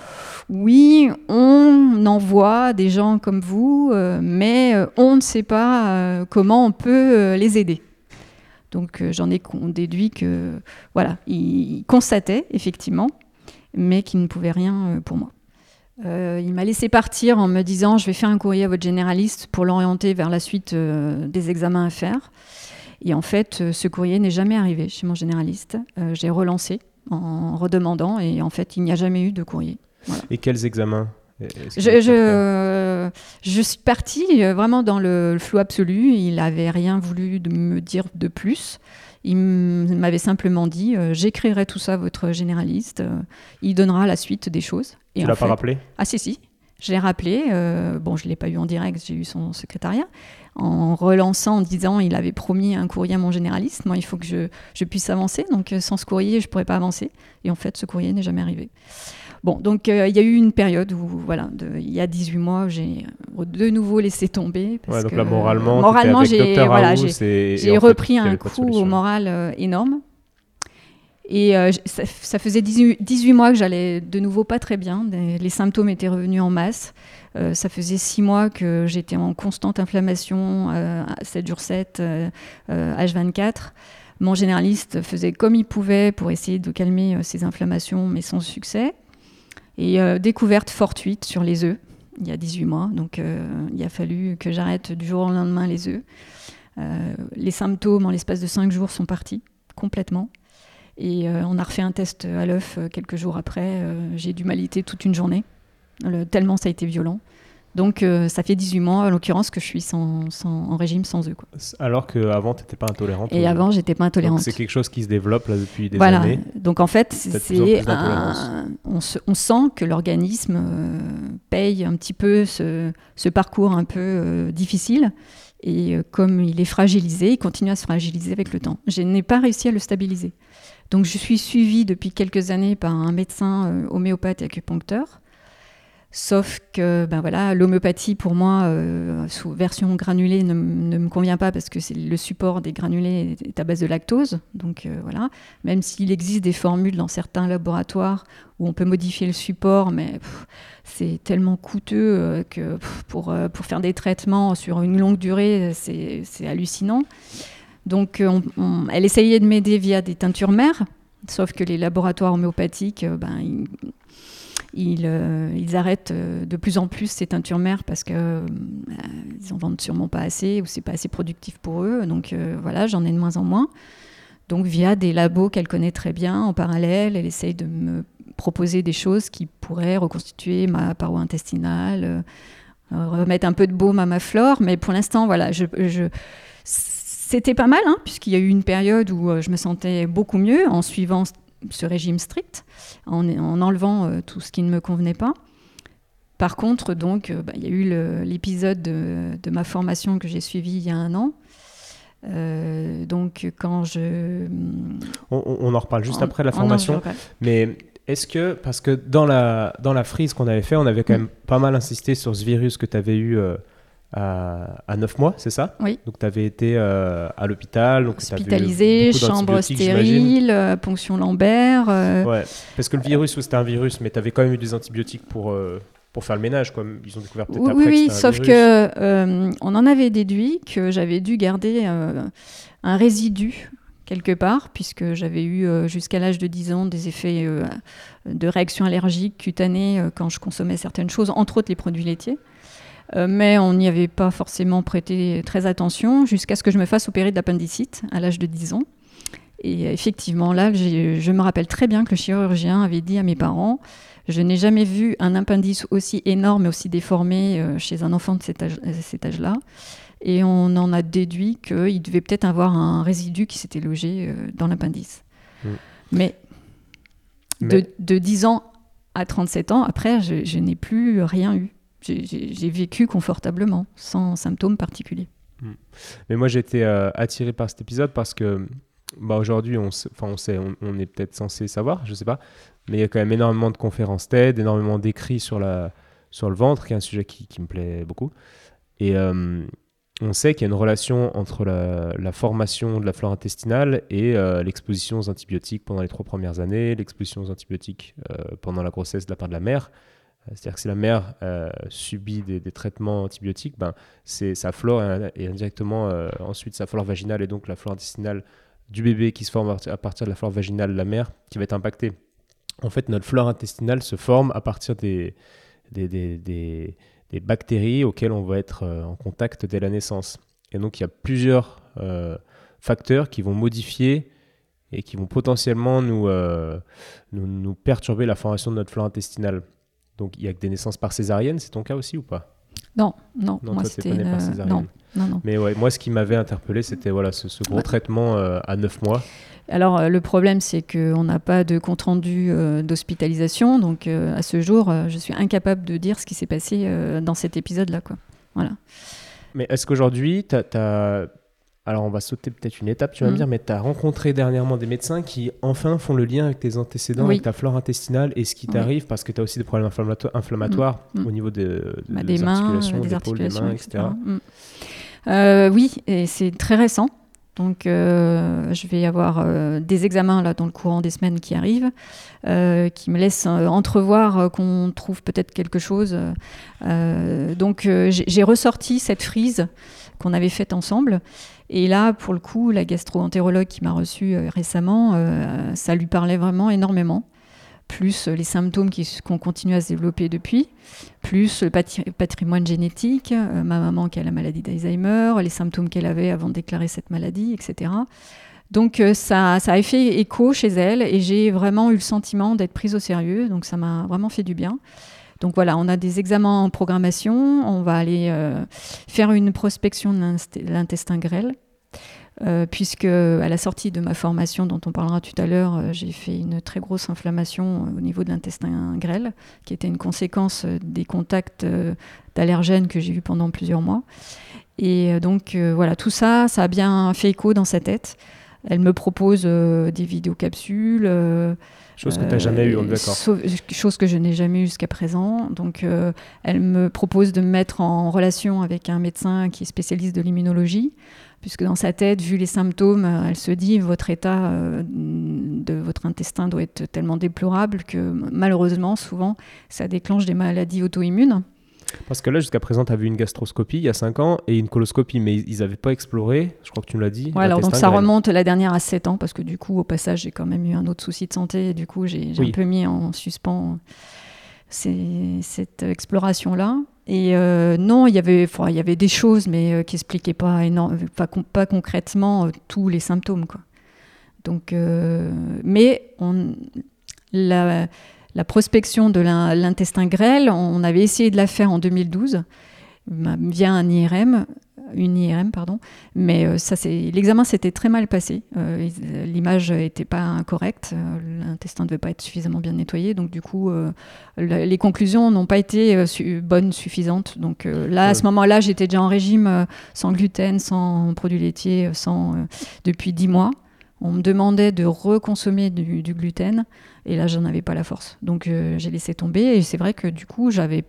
Oui, on envoie des gens comme vous, mais on ne sait pas comment on peut les aider. Donc euh, j'en ai déduit que voilà, il constatait effectivement, mais qu'il ne pouvait rien euh, pour moi. Euh, il m'a laissé partir en me disant je vais faire un courrier à votre généraliste pour l'orienter vers la suite des examens à faire. Et en fait, ce courrier n'est jamais arrivé chez mon généraliste. J'ai relancé en redemandant et en fait, il n'y a jamais eu de courrier. Et quels examens? Je, je, suis partie euh, vraiment dans le, flou absolu. Il n'avait rien voulu de me dire de plus. Il m'avait simplement dit euh, j'écrirai tout ça à votre généraliste. Euh, il donnera la suite des choses. Et tu l'as pas rappelé Ah si si. Je l'ai rappelé, bon, je ne l'ai pas eu en direct, j'ai eu son secrétariat, en relançant, en disant il avait promis un courrier à mon généraliste. Moi, il faut que je, je puisse avancer. Donc, sans ce courrier, je ne pourrais pas avancer. Et en fait, ce courrier n'est jamais arrivé. Bon, donc euh, il y a eu une période où, voilà, il y a 18 mois, j'ai de nouveau laissé tomber. Parce ouais, donc là, moralement, moralement j'ai voilà, repris un coup au moral euh, énorme. Et euh, ça, faisait 18, mois que j'allais de nouveau pas très bien. Les symptômes étaient revenus en masse. ça faisait 6 mois que j'étais en constante inflammation, 7 jours 7, H24. Mon généraliste faisait comme il pouvait pour essayer de calmer ces inflammations, mais sans succès. Et euh, découverte fortuite sur les œufs, il y a 18 mois. Donc euh, il a fallu que j'arrête du jour au lendemain les œufs. Euh, les symptômes en l'espace de 5 jours sont partis complètement. Et on a refait un test à l'œuf quelques jours après. J'ai dû m'aliter toute une journée, tellement ça a été violent. Donc euh, ça fait 18 mois, en l'occurrence, que je suis sans, en régime sans œufs. Alors qu'avant, tu n'étais pas intolérante Et avant, j'étais pas intolérante. C'est quelque chose qui se développe là, depuis des voilà. années. Donc en fait, c'est on, on, sent que l'organisme euh, paye un petit peu ce, ce parcours un peu euh, difficile. Et comme il est fragilisé, il continue à se fragiliser avec le temps. Je n'ai pas réussi à le stabiliser. Donc je suis suivie depuis quelques années par un médecin homéopathe et acupuncteur Sauf que ben voilà, l'homéopathie, pour moi, euh, sous version granulée, ne, me convient pas parce que le support des granulés est à base de lactose. Donc euh, voilà, même s'il existe des formules dans certains laboratoires où on peut modifier le support, mais c'est tellement coûteux euh, que pour, pour faire des traitements sur une longue durée, c'est hallucinant. Donc elle essayait de m'aider via des teintures mères, sauf que les laboratoires homéopathiques, ben, ils, euh, ils, arrêtent euh, de plus en plus ces teintures mères parce qu'ils euh, en vendent sûrement pas assez ou c'est pas assez productif pour eux. Donc voilà, j'en ai de moins en moins. Donc via des labos qu'elle connaît très bien en parallèle, elle essaye de me proposer des choses qui pourraient reconstituer ma paroi intestinale, remettre un peu de baume à ma flore. Mais pour l'instant, voilà, c'était pas mal, hein, puisqu'il y a eu une période où je me sentais beaucoup mieux en suivant ce régime strict, en, enlevant euh, tout ce qui ne me convenait pas. Par contre, donc, euh, bah, il y a eu l'épisode de, ma formation que j'ai suivi il y a un an. Euh, donc, quand je. On, en reparle juste après la formation. mais est-ce que, parce que dans la, dans la frise qu'on avait fait, on avait quand même pas mal insisté sur ce virus que tu avais eu à, à 9 mois, c'est ça? Oui. Donc tu avais été euh, à l'hôpital. Hospitalisé, chambre stérile, euh, ponction Lambert. Euh. Ouais, parce que le virus, c'était un virus, mais tu avais quand même eu des antibiotiques pour, pour faire le ménage. Quoi. Ils ont découvert peut-être oui, après. Oui, sauf que on en avait déduit que j'avais dû garder un résidu quelque part, puisque j'avais eu jusqu'à l'âge de 10 ans des effets de réaction allergique cutanée quand je consommais certaines choses, entre autres les produits laitiers. Euh, mais on n'y avait pas forcément prêté très attention jusqu'à ce que je me fasse opérer d'appendicite à l'âge de 10 ans. Et effectivement, là, je me rappelle très bien que le chirurgien avait dit à mes parents Je n'ai jamais vu un appendice aussi énorme et aussi déformé euh, chez un enfant de cet âge-là. Et on en a déduit qu'il devait peut-être avoir un résidu qui s'était logé euh, dans l'appendice. Mm. Mais, De, 10 ans à 37 ans, après, je n'ai plus rien eu j'ai vécu confortablement, sans symptômes particuliers. Hmm. Mais moi, j'ai été euh, attiré par cet épisode parce que bah, aujourd'hui, on, on, on, est peut-être censé savoir, je sais pas, mais il y a quand même énormément de conférences TED, énormément d'écrits sur, sur le ventre, qui est un sujet qui, me plaît beaucoup. Et euh, on sait qu'il y a une relation entre la, formation de la flore intestinale et euh, l'exposition aux antibiotiques pendant les trois premières années, l'exposition aux antibiotiques pendant la grossesse de la part de la mère. Euh, c'est-à-dire que si la mère euh, subit des, traitements antibiotiques, ben, c'est sa flore et, indirectement euh, ensuite sa flore vaginale et donc la flore intestinale du bébé qui se forme à partir de la flore vaginale de la mère qui va être impactée. En fait, notre flore intestinale se forme à partir des, des, des, bactéries auxquelles on va être en contact dès la naissance. Et donc, il y a plusieurs facteurs qui vont modifier et qui vont potentiellement nous, nous perturber la formation de notre flore intestinale. Donc il y a que des naissances par césarienne, c'est ton cas aussi ou pas? Non, non, moi c'était non, non, non. Mais ouais, moi ce qui m'avait interpellé, c'était voilà ce, gros traitement euh, à 9 mois. Alors le problème, c'est qu'on n'a pas de compte rendu d'hospitalisation, donc à ce jour, je suis incapable de dire ce qui s'est passé dans cet épisode-là. Voilà. Mais est-ce qu'aujourd'hui, tu as, alors on va sauter peut-être une étape, tu vas me mm. dire, mais tu as rencontré dernièrement des médecins qui enfin font le lien avec tes antécédents, avec ta flore intestinale et ce qui t'arrive, parce que tu as aussi des problèmes inflammatoires mm. au niveau de, bah, des, mains, des, articulations, des mains, etc. Mm. Euh, oui, et c'est très récent. Donc, euh, je vais avoir euh, des examens là dans le courant des semaines qui arrivent, qui me laissent entrevoir qu'on trouve peut-être quelque chose. donc, j'ai ressorti cette frise qu'on avait faite ensemble. Et là, pour le coup, la gastro-entérologue qui m'a reçue récemment, ça lui parlait vraiment énormément plus les symptômes qui, ont continué à se développer depuis, plus le patrimoine génétique, euh, ma maman qui a la maladie d'Alzheimer, les symptômes qu'elle avait avant de déclarer cette maladie, etc. Donc euh, ça, ça a fait écho chez elle et j'ai vraiment eu le sentiment d'être prise au sérieux, donc ça m'a vraiment fait du bien. Donc voilà, on a des examens en programmation, on va aller euh, faire une prospection de l'intestin grêle euh, puisque à la sortie de ma formation dont on parlera tout à l'heure, euh, j'ai fait une très grosse inflammation au niveau de l'intestin grêle, qui était une conséquence des contacts d'allergènes que j'ai eu pendant plusieurs mois. Et donc voilà, tout ça, ça a bien fait écho dans sa tête. Elle me propose des vidéocapsules. Chose que tu n'as jamais eu, d'accord. Chose que je n'ai jamais eu jusqu'à présent. Donc, elle me propose de me mettre en relation avec un médecin qui est spécialiste de l'immunologie puisque dans sa tête, vu les symptômes, euh, elle se dit votre état euh, de votre intestin doit être tellement déplorable que malheureusement, souvent, ça déclenche des maladies auto-immunes. Parce que là, jusqu'à présent, tu as vu une gastroscopie il y a 5 ans et une coloscopie, mais ils n'avaient pas exploré, je crois que tu me l'as dit. Ouais, alors donc ça remonte la dernière à 7 ans, parce que du coup, au passage, j'ai quand même eu un autre souci de santé, et du coup, j'ai un peu mis en suspens cette exploration-là. Et euh, non, il y avait, il y avait des choses, mais euh, qui expliquaient pas, pas, pas concrètement euh, tous les symptômes. Quoi. Donc, mais on, la, la, prospection de l'intestin grêle, on avait essayé de la faire en 2012 via un IRM une IRM, pardon. Mais euh, ça, c'est l'examen s'était très mal passé. Euh, l'image n'était pas correcte. Euh, l'intestin ne devait pas être suffisamment bien nettoyé. Donc, du coup, les conclusions n'ont pas été bonnes, suffisantes. Donc, là, à ce moment-là, j'étais déjà en régime sans gluten, sans produits laitiers, sans, depuis 10 mois. On me demandait de reconsommer du, du gluten et là j'en avais pas la force. Donc j'ai laissé tomber et c'est vrai que du coup j'avais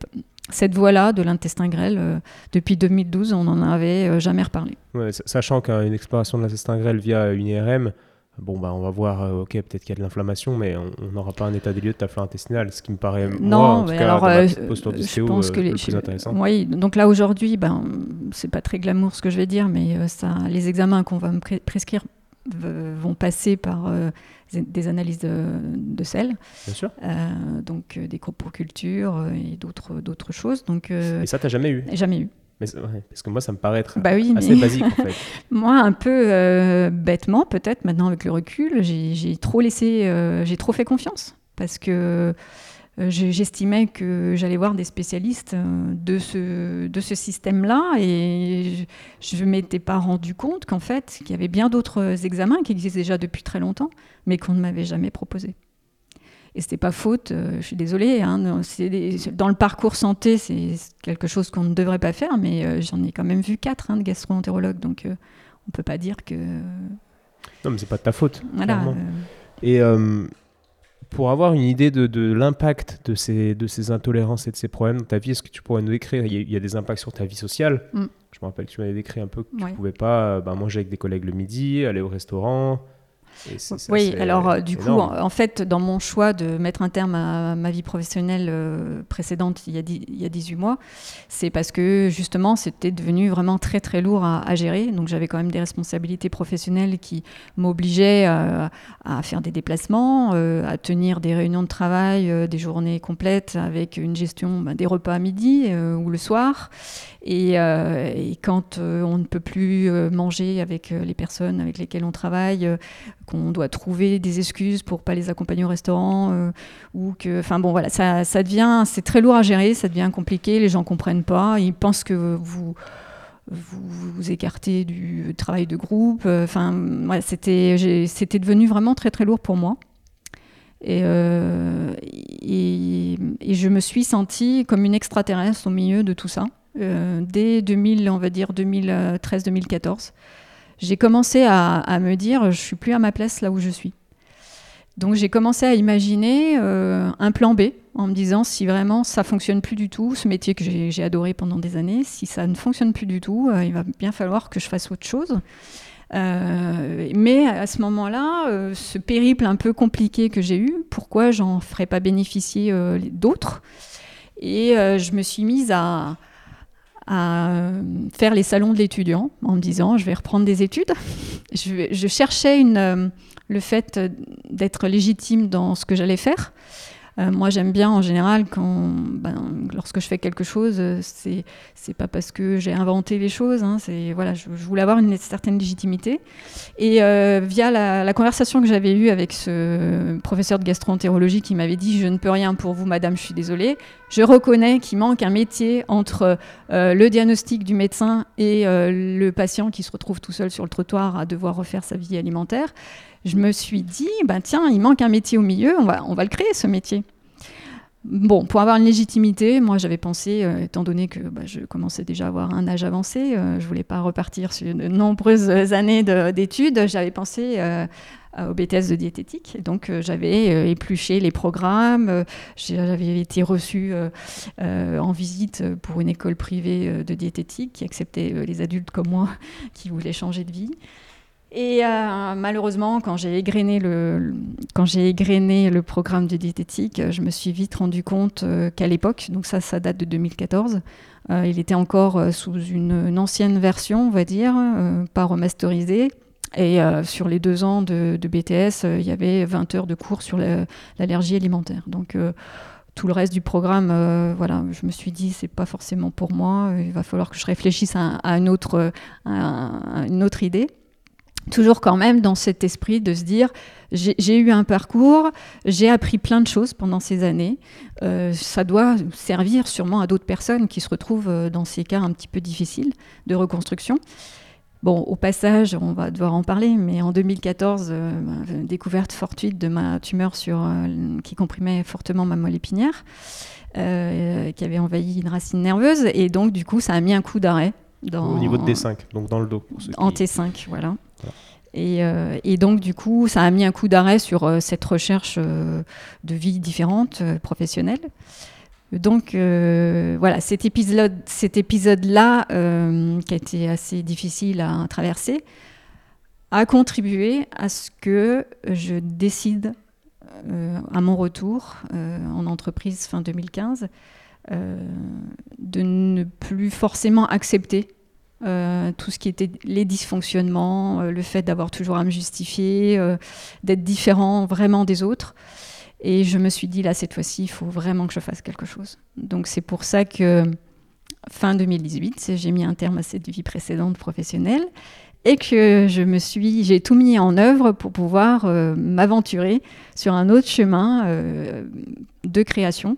cette voie-là de l'intestin grêle, euh, depuis 2012, on n'en avait euh, jamais reparlé. sachant qu'une exploration de l'intestin grêle via une IRM, bon, bah, on va voir, euh, ok, peut-être qu'il y a de l'inflammation, mais on n'aura pas un état des lieux de ta flore intestinale, ce qui me paraît, non, moi, en tout cas, alors, posture CO, pense que le plus intéressant. Oui, donc là, aujourd'hui, ben, c'est pas très glamour ce que je vais dire, mais ça, les examens qu'on va me prescrire vont passer par des analyses de, sel. Bien sûr. Euh, donc euh, des coprocultures euh, et d'autres, d'autres choses. Donc, et ça, tu n'as jamais eu Jamais eu. Mais, parce que moi, ça me paraît être bah oui, assez basique, en fait. moi, un peu bêtement, peut-être, maintenant avec le recul, j'ai, trop laissé, j'ai trop fait confiance. Parce que euh, j'estimais que j'allais voir des spécialistes euh, de ce, de ce système-là et je ne m'étais pas rendu compte qu'en fait, qu'il y avait bien d'autres examens qui existaient déjà depuis très longtemps, mais qu'on ne m'avait jamais proposé. Et c'était pas faute, euh, je suis désolée, hein, dans le parcours santé, c'est quelque chose qu'on ne devrait pas faire, mais j'en ai quand même vu quatre hein, de gastro-entérologues, donc on ne peut pas dire que... Non, mais c'est pas de ta faute. Voilà. Et pour avoir une idée de, l'impact de ces, de ces intolérances et de ces problèmes dans ta vie, est-ce que tu pourrais nous décrire? Il y, a, des impacts sur ta vie sociale. Mm. Je me rappelle que tu m'avais décrit un peu que tu ne pouvais pas euh, bah, manger avec des collègues le midi, aller au restaurant, oui, alors euh, du coup, en, fait, dans mon choix de mettre un terme à ma vie professionnelle euh, précédente il y, a il y a 18 mois, c'est parce que justement, c'était devenu vraiment très très lourd à, gérer. Donc j'avais quand même des responsabilités professionnelles qui m'obligeaient euh, à faire des déplacements, à tenir des réunions de travail, des journées complètes avec une gestion bah, des repas à midi ou le soir. Et, et quand on ne peut plus manger avec les personnes avec lesquelles on travaille, qu'on doit trouver des excuses pour pas les accompagner au restaurant euh, ou que enfin bon voilà ça, devient c'est très lourd à gérer ça devient compliqué les gens comprennent pas ils pensent que vous vous écartez du travail de groupe. Enfin, c'était, c'était devenu vraiment très très lourd pour moi. Et, et, je me suis sentie comme une extraterrestre au milieu de tout ça. Dès 2000, on va dire 2013-2014, j'ai commencé à, me dire je suis plus à ma place là où je suis. Donc j'ai commencé à imaginer euh, un plan B en me disant si vraiment ça fonctionne plus du tout, ce métier que j'ai adoré pendant des années, si ça ne fonctionne plus du tout, euh, il va bien falloir que je fasse autre chose. Euh, mais à ce moment-là, ce périple un peu compliqué que j'ai eu, pourquoi j'en ferais pas bénéficier d'autres? Et je me suis mise à, à faire les salons de l'étudiant en me disant je vais reprendre des études. je, cherchais une le fait euh, d'être légitime dans ce que j'allais faire. Euh, moi, j'aime bien en général ben, lorsque je fais quelque chose, euh, c'est c'est pas parce que j'ai inventé les choses. Hein, voilà, je, voulais avoir une certaine légitimité. Et via la, conversation que j'avais eue avec ce professeur de gastroentérologie qui m'avait dit je ne peux rien pour vous, madame, je suis désolée. Je reconnais qu'il manque un métier entre le diagnostic du médecin et le patient qui se retrouve tout seul sur le trottoir à devoir refaire sa vie alimentaire je me suis dit, ben tiens, il manque un métier au milieu, on va, on va le créer ce métier. Bon, pour avoir une légitimité, moi j'avais pensé, euh, étant donné que bah, je commençais déjà à avoir un âge avancé, euh, je voulais pas repartir sur de nombreuses années d'études, j'avais pensé euh, au BTS de diététique. donc j'avais épluché les programmes, j'avais été reçue en visite pour une école privée de diététique qui acceptait les adultes comme moi qui voulaient changer de vie. Et euh, malheureusement, quand j'ai égrené, le, quand j'ai égrené le programme de diététique, je me suis vite rendu compte euh, qu'à l'époque, donc ça, ça date de 2014, euh, il était encore sous une, ancienne version, on va dire, pas remasterisée. Et sur les deux ans de, BTS, il y avait 20 heures de cours sur l'allergie alimentaire. Donc tout le reste du programme, voilà, je me suis dit, c'est pas forcément pour moi. Il va falloir que je réfléchisse à, une, autre, à une autre idée toujours quand même dans cet esprit de se dire j'ai eu un parcours, j'ai appris plein de choses pendant ces années, euh, ça doit servir sûrement à d'autres personnes qui se retrouvent euh, dans ces cas un petit peu difficiles de reconstruction. Bon, au passage, on va devoir en parler, mais en 2014, euh, découverte fortuite de ma tumeur sur, qui comprimait fortement ma moelle épinière, qui avait envahi une racine nerveuse, et donc du coup, ça a mis un coup d'arrêt. Au niveau de D5, donc dans le dos. En T5, voilà. Euh, et, donc, du coup, ça a mis un coup d'arrêt sur euh, cette recherche euh, de vie différente, professionnelle. Donc, voilà, cet épisode-là, cet épisode qui a été assez difficile à traverser, a contribué à ce que je décide, à mon retour en entreprise fin 2015, de ne plus forcément accepter euh, tout ce qui était les dysfonctionnements, euh, le fait d'avoir toujours à me justifier, euh, d'être différent vraiment des autres. Et je me suis dit, là, cette fois-ci, il faut vraiment que je fasse quelque chose. Donc c'est pour ça que fin 2018, j'ai mis un terme à cette vie précédente professionnelle et que je me suis, j'ai tout mis en œuvre pour pouvoir m'aventurer sur un autre chemin de création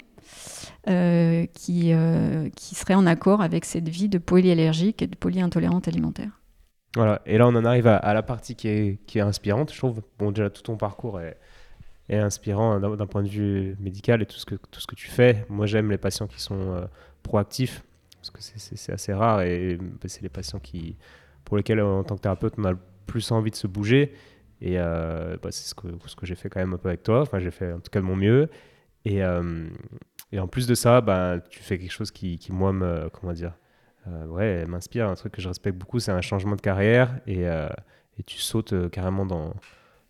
euh, qui, euh, qui serait en accord avec cette vie de polyallergique et de polyintolérante alimentaire. Voilà, et là on en arrive à, la partie qui est, qui est, inspirante, je trouve. Bon, déjà tout ton parcours est, est inspirant d'un point de vue médical et tout ce que, tout ce que tu fais. Moi j'aime les patients qui sont euh, proactifs, parce que c'est assez rare et bah, c'est les patients qui, pour lesquels en tant que thérapeute on a le plus envie de se bouger. Et bah, c'est ce que, ce que j'ai fait quand même un peu avec toi, enfin j'ai fait en tout cas mon mieux. Et, et en plus de ça, bah, tu fais quelque chose qui, qui moi, me, comment dire, euh, ouais, m'inspire. Un truc que je respecte beaucoup, c'est un changement de carrière et, euh, et tu sautes euh, carrément dans,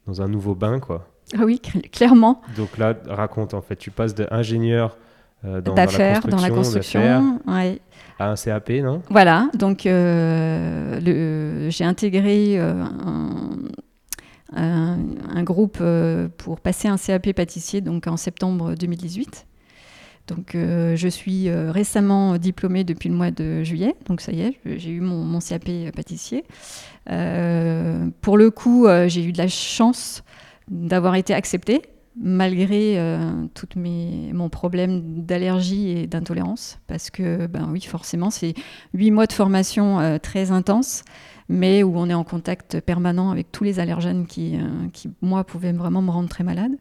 dans un nouveau bain, quoi. Ah oui, clairement. Donc là, raconte en fait, tu passes d'ingénieur dans, dans, la dans la construction ouais. à un CAP, non? Voilà, donc j'ai intégré un, un, un, groupe pour passer un CAP pâtissier donc en septembre 2018. Donc, euh, je suis euh, récemment diplômée depuis le mois de juillet. Donc, ça y est, j'ai eu mon, CAP pâtissier. Euh, pour le coup, j'ai eu de la chance d'avoir été acceptée malgré tout mon problème d'allergie et d'intolérance. Parce que, ben oui, forcément, c'est huit mois de formation très intense, mais où on est en contact permanent avec tous les allergènes qui, qui moi, pouvaient vraiment me rendre très malade.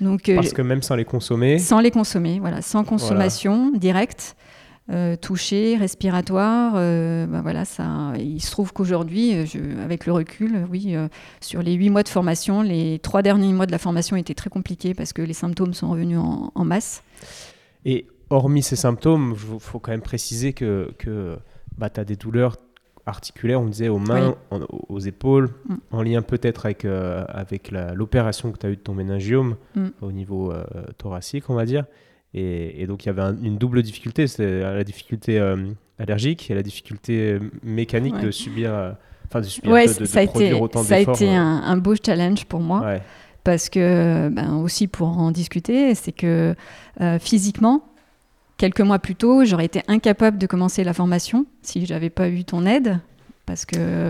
Donc, Parce que même sans les consommer Sans les consommer, voilà, sans consommation directe. Euh, touché, respiratoire. Euh, ben voilà, ça, il se trouve qu'aujourd'hui, avec le recul, oui, euh, sur les huit mois de formation, les trois derniers mois de la formation étaient très compliqués parce que les symptômes sont revenus en, masse. Et hormis ces symptômes, il faut quand même préciser que, que bah, tu as des douleurs articulaires, on disait aux mains, aux épaules, mm. en lien peut-être avec, avec l'opération que tu as eue de ton méningiome mm. au niveau thoracique, on va dire. Et, donc il y avait une double difficulté, c'est la difficulté euh, allergique et la difficulté euh, mécanique de subir, euh, enfin de subir, ouais, ça a été, Ça a été un, beau challenge pour moi. Parce que, ben, aussi pour en discuter, c'est que physiquement, quelques mois plus tôt, j'aurais été incapable de commencer la formation si j'avais pas eu ton aide parce que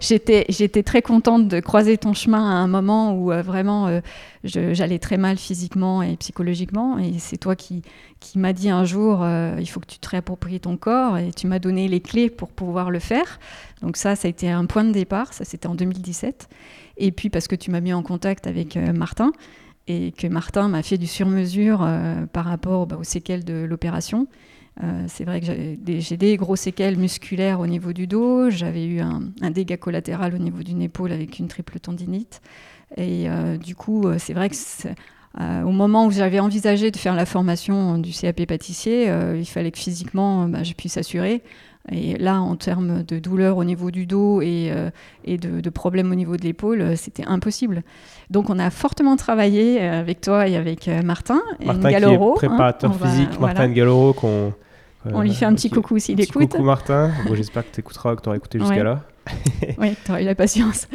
j'étais très contente de croiser ton chemin à un moment où euh, vraiment euh, j'allais très mal physiquement et psychologiquement et c'est toi qui, qui m'as dit un jour euh, il faut que tu te réappropries ton corps et tu m'as donné les clés pour pouvoir le faire. Donc ça ça a été un point de départ ça c'était en 2017 et puis parce que tu m'as mis en contact avec Martin et que Martin m'a fait du sur-mesure par rapport bah, aux séquelles de l'opération euh, c'est vrai que j'ai des, gros séquelles musculaires au niveau du dos. J'avais eu un, dégât collatéral au niveau d'une épaule avec une triple tendinite. Et euh, du coup, euh, c'est vrai que au moment où j'avais envisagé de faire la formation du CAP pâtissier, il fallait que physiquement bah, je puisse assurer. Et là, en termes de douleur au niveau du dos et, et de, problèmes au niveau de l'épaule, c'était impossible. Donc, on a fortement travaillé avec toi et avec Martin. Martin, qui est préparateur physique, Martin voilà. qu'on on lui fait un petit coucou s'il écoute. Coucou Martin. Bon, J'espère que tu écouteras, que tu auras écouté jusqu'à là. oui, tu auras eu la patience.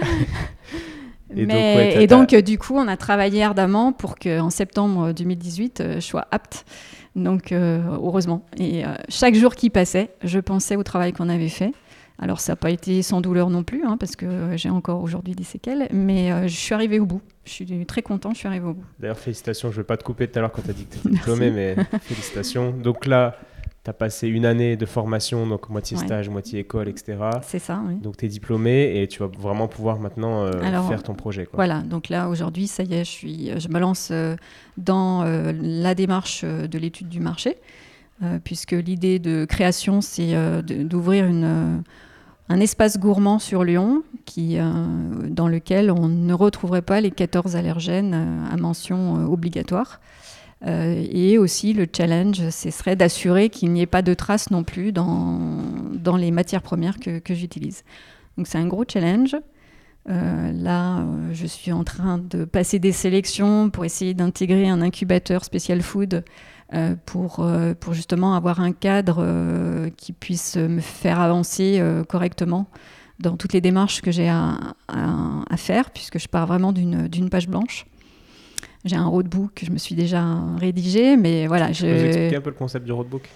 et, donc, du coup, on a travaillé ardemment pour qu'en septembre 2018, euh, je sois apte. Donc, euh, heureusement. Et euh, chaque jour qui passait, je pensais au travail qu'on avait fait. Alors, ça n'a pas été sans douleur non plus, hein, parce que j'ai encore aujourd'hui des séquelles, mais je suis arrivée au bout. Je suis très content, je suis arrivée au bout. D'ailleurs, félicitations. Je ne vais pas te couper tout à l'heure quand tu as dit que tu étais diplômée, mais félicitations. Donc là, tu as passé une année de formation, donc moitié stage, moitié école, etc. C'est ça, oui. Donc tu es diplômé et tu vas vraiment pouvoir maintenant euh, faire ton projet. Quoi. Voilà, donc là aujourd'hui, ça y est, je, suis, je me lance euh, dans euh, la démarche de l'étude du marché, puisque l'idée de création, c'est d'ouvrir une un espace gourmand sur Lyon qui, dans lequel on ne retrouverait pas les 14 allergènes à mention obligatoire. Euh, et aussi, le challenge, ce serait d'assurer qu'il n'y ait pas de traces non plus dans, dans les matières premières que, j'utilise. Donc c'est un gros challenge. Euh, là, euh, je suis en train de passer des sélections pour essayer d'intégrer un incubateur spécial food pour, pour justement avoir un cadre qui puisse me faire avancer correctement dans toutes les démarches que j'ai à, à, faire, puisque je pars vraiment d'une page blanche. J'ai un roadbook que je me suis déjà rédigé, mais voilà. Je... Vous expliquer un peu le concept du roadbook?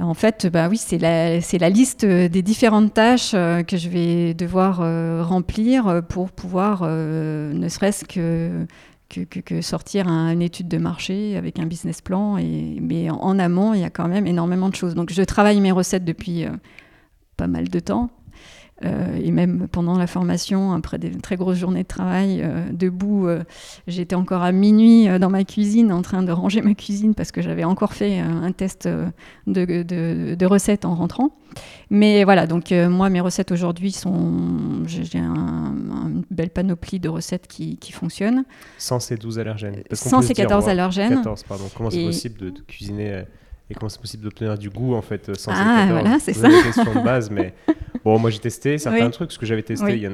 En fait, bah oui, c'est la, la, liste des différentes tâches euh, que je vais devoir euh, remplir pour pouvoir, euh, ne serait-ce que, que, que, sortir une étude de marché avec un business plan. Et, mais en, amont, il y a quand même énormément de choses. Donc, je travaille mes recettes depuis pas mal de temps. Euh, et même pendant la formation, après des très grosses journées de travail, euh, debout, euh, j'étais encore à minuit dans ma cuisine en train de ranger ma cuisine parce que j'avais encore fait un test de, de, recettes en rentrant. Mais voilà, donc moi, mes recettes aujourd'hui sont. J'ai une belle panoplie de recettes qui, qui fonctionnent. Sans ces 12 allergènes. Sans ces 14 allergènes. 14, pardon. Comment c'est possible de, cuisiner et comment c'est possible d'obtenir du goût en fait sans ah, ces 14 voilà, c'est ça. question de base, mais Bon, moi j'ai testé certains trucs, ce que j'avais testé.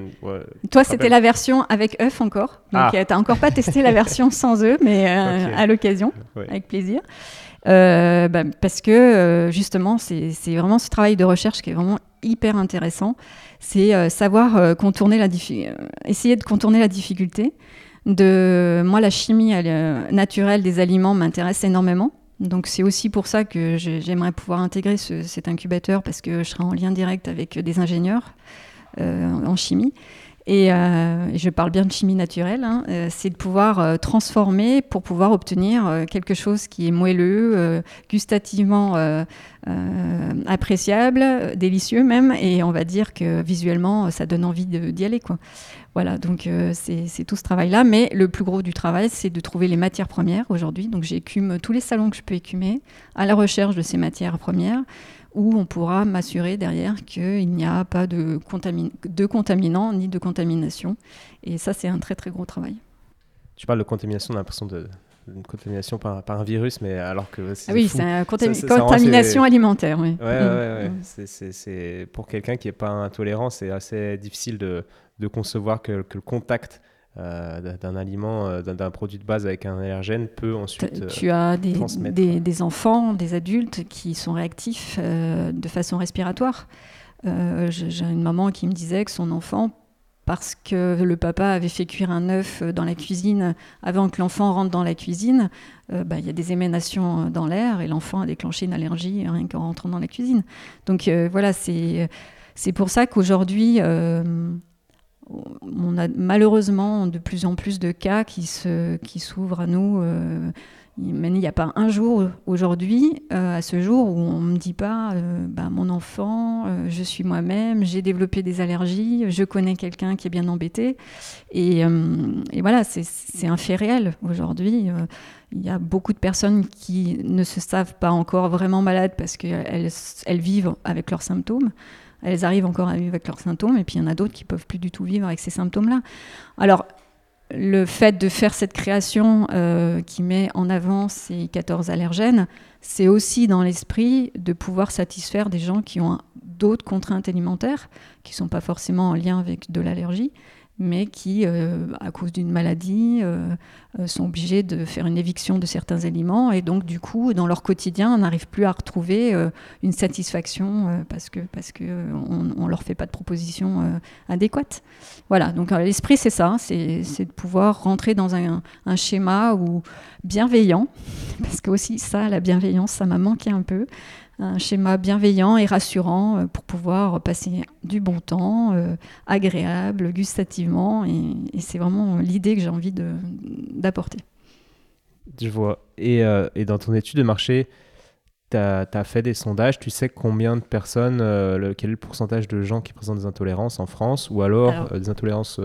Toi, c'était la version avec œuf encore. Donc, ah. Euh, tu n'as encore pas testé la version sans œuf, mais euh, à l'occasion, avec plaisir. Euh, bah, parce que justement, c'est vraiment ce travail de recherche qui est vraiment hyper intéressant. C'est savoir contourner la essayer de contourner la difficulté. De moi, la chimie naturelle des aliments m'intéresse énormément. Donc c'est aussi pour ça que j'aimerais pouvoir intégrer cet incubateur parce que je serai en lien direct avec des ingénieurs euh, en chimie. Et euh, je parle bien de chimie naturelle, hein, euh, c'est de pouvoir euh, transformer pour pouvoir obtenir quelque chose qui est moelleux, gustativement appréciable, délicieux même, et on va dire que visuellement, ça donne envie d'y aller. Voilà, donc c'est tout ce travail-là. Mais le plus gros du travail, c'est de trouver les matières premières aujourd'hui. Donc j'écume tous les salons que je peux écumer à la recherche de ces matières premières où on pourra m'assurer derrière qu'il n'y a pas de, de contaminants ni de contamination. Et ça, c'est un très très gros travail. Tu parles de contamination, on a l'impression de, une contamination par, par, un virus, mais alors que c'est. Ah oui, c'est une contamination alimentaire. Oui. Ouais, ouais, ouais, C'est pour quelqu'un qui n'est pas intolérant, c'est assez difficile de, de concevoir que, que, le contact euh, d'un aliment, euh, d'un produit de base avec un allergène peut ensuite. Tu as des, des, des, enfants, des adultes qui sont réactifs euh, de façon respiratoire. J'ai une maman qui me disait que son enfant, parce que le papa avait fait cuire un œuf dans la cuisine avant que l'enfant rentre dans la cuisine, bah, il y a des éménations dans l'air et l'enfant a déclenché une allergie rien qu'en rentrant dans la cuisine. Donc voilà, c'est pour ça qu'aujourd'hui on a malheureusement de plus en plus de cas qui s'ouvrent qui à nous. Euh, il n'y a pas un jour aujourd'hui, euh, à ce jour, où on ne me dit pas euh, bah, mon enfant, je suis moi-même, j'ai développé des allergies, je connais quelqu'un qui est bien embêté. Et, voilà, c'est un fait réel aujourd'hui. il y a beaucoup de personnes qui ne se savent pas encore vraiment malades parce qu'elles elles vivent avec leurs symptômes elles arrivent encore à vivre avec leurs symptômes, et puis il y en a d'autres qui peuvent plus du tout vivre avec ces symptômes-là. Alors, le fait de faire cette création euh, qui met en avant ces 14 allergènes, c'est aussi dans l'esprit de pouvoir satisfaire des gens qui ont d'autres contraintes alimentaires, qui ne sont pas forcément en lien avec de l'allergie, mais qui, euh, à cause d'une maladie, euh, euh, sont obligés de faire une éviction de certains aliments. Et donc, du coup, dans leur quotidien, on n'arrive plus à retrouver une satisfaction parce que parce que on, leur fait pas de proposition adéquate. Voilà. Donc, l'esprit, c'est ça, c'est de pouvoir rentrer dans un, un schéma bienveillant, parce que aussi ça, la bienveillance, ça m'a manqué un peu un schéma bienveillant et rassurant euh, pour pouvoir passer du bon temps, euh, agréable, gustativement. Et, c'est vraiment l'idée que j'ai envie d'apporter. Je vois. Et, euh, et, dans ton étude de marché, tu as, fait des sondages. Tu sais combien de personnes, quel est le pourcentage de gens qui présentent des intolérances en France ou alors, des intolérances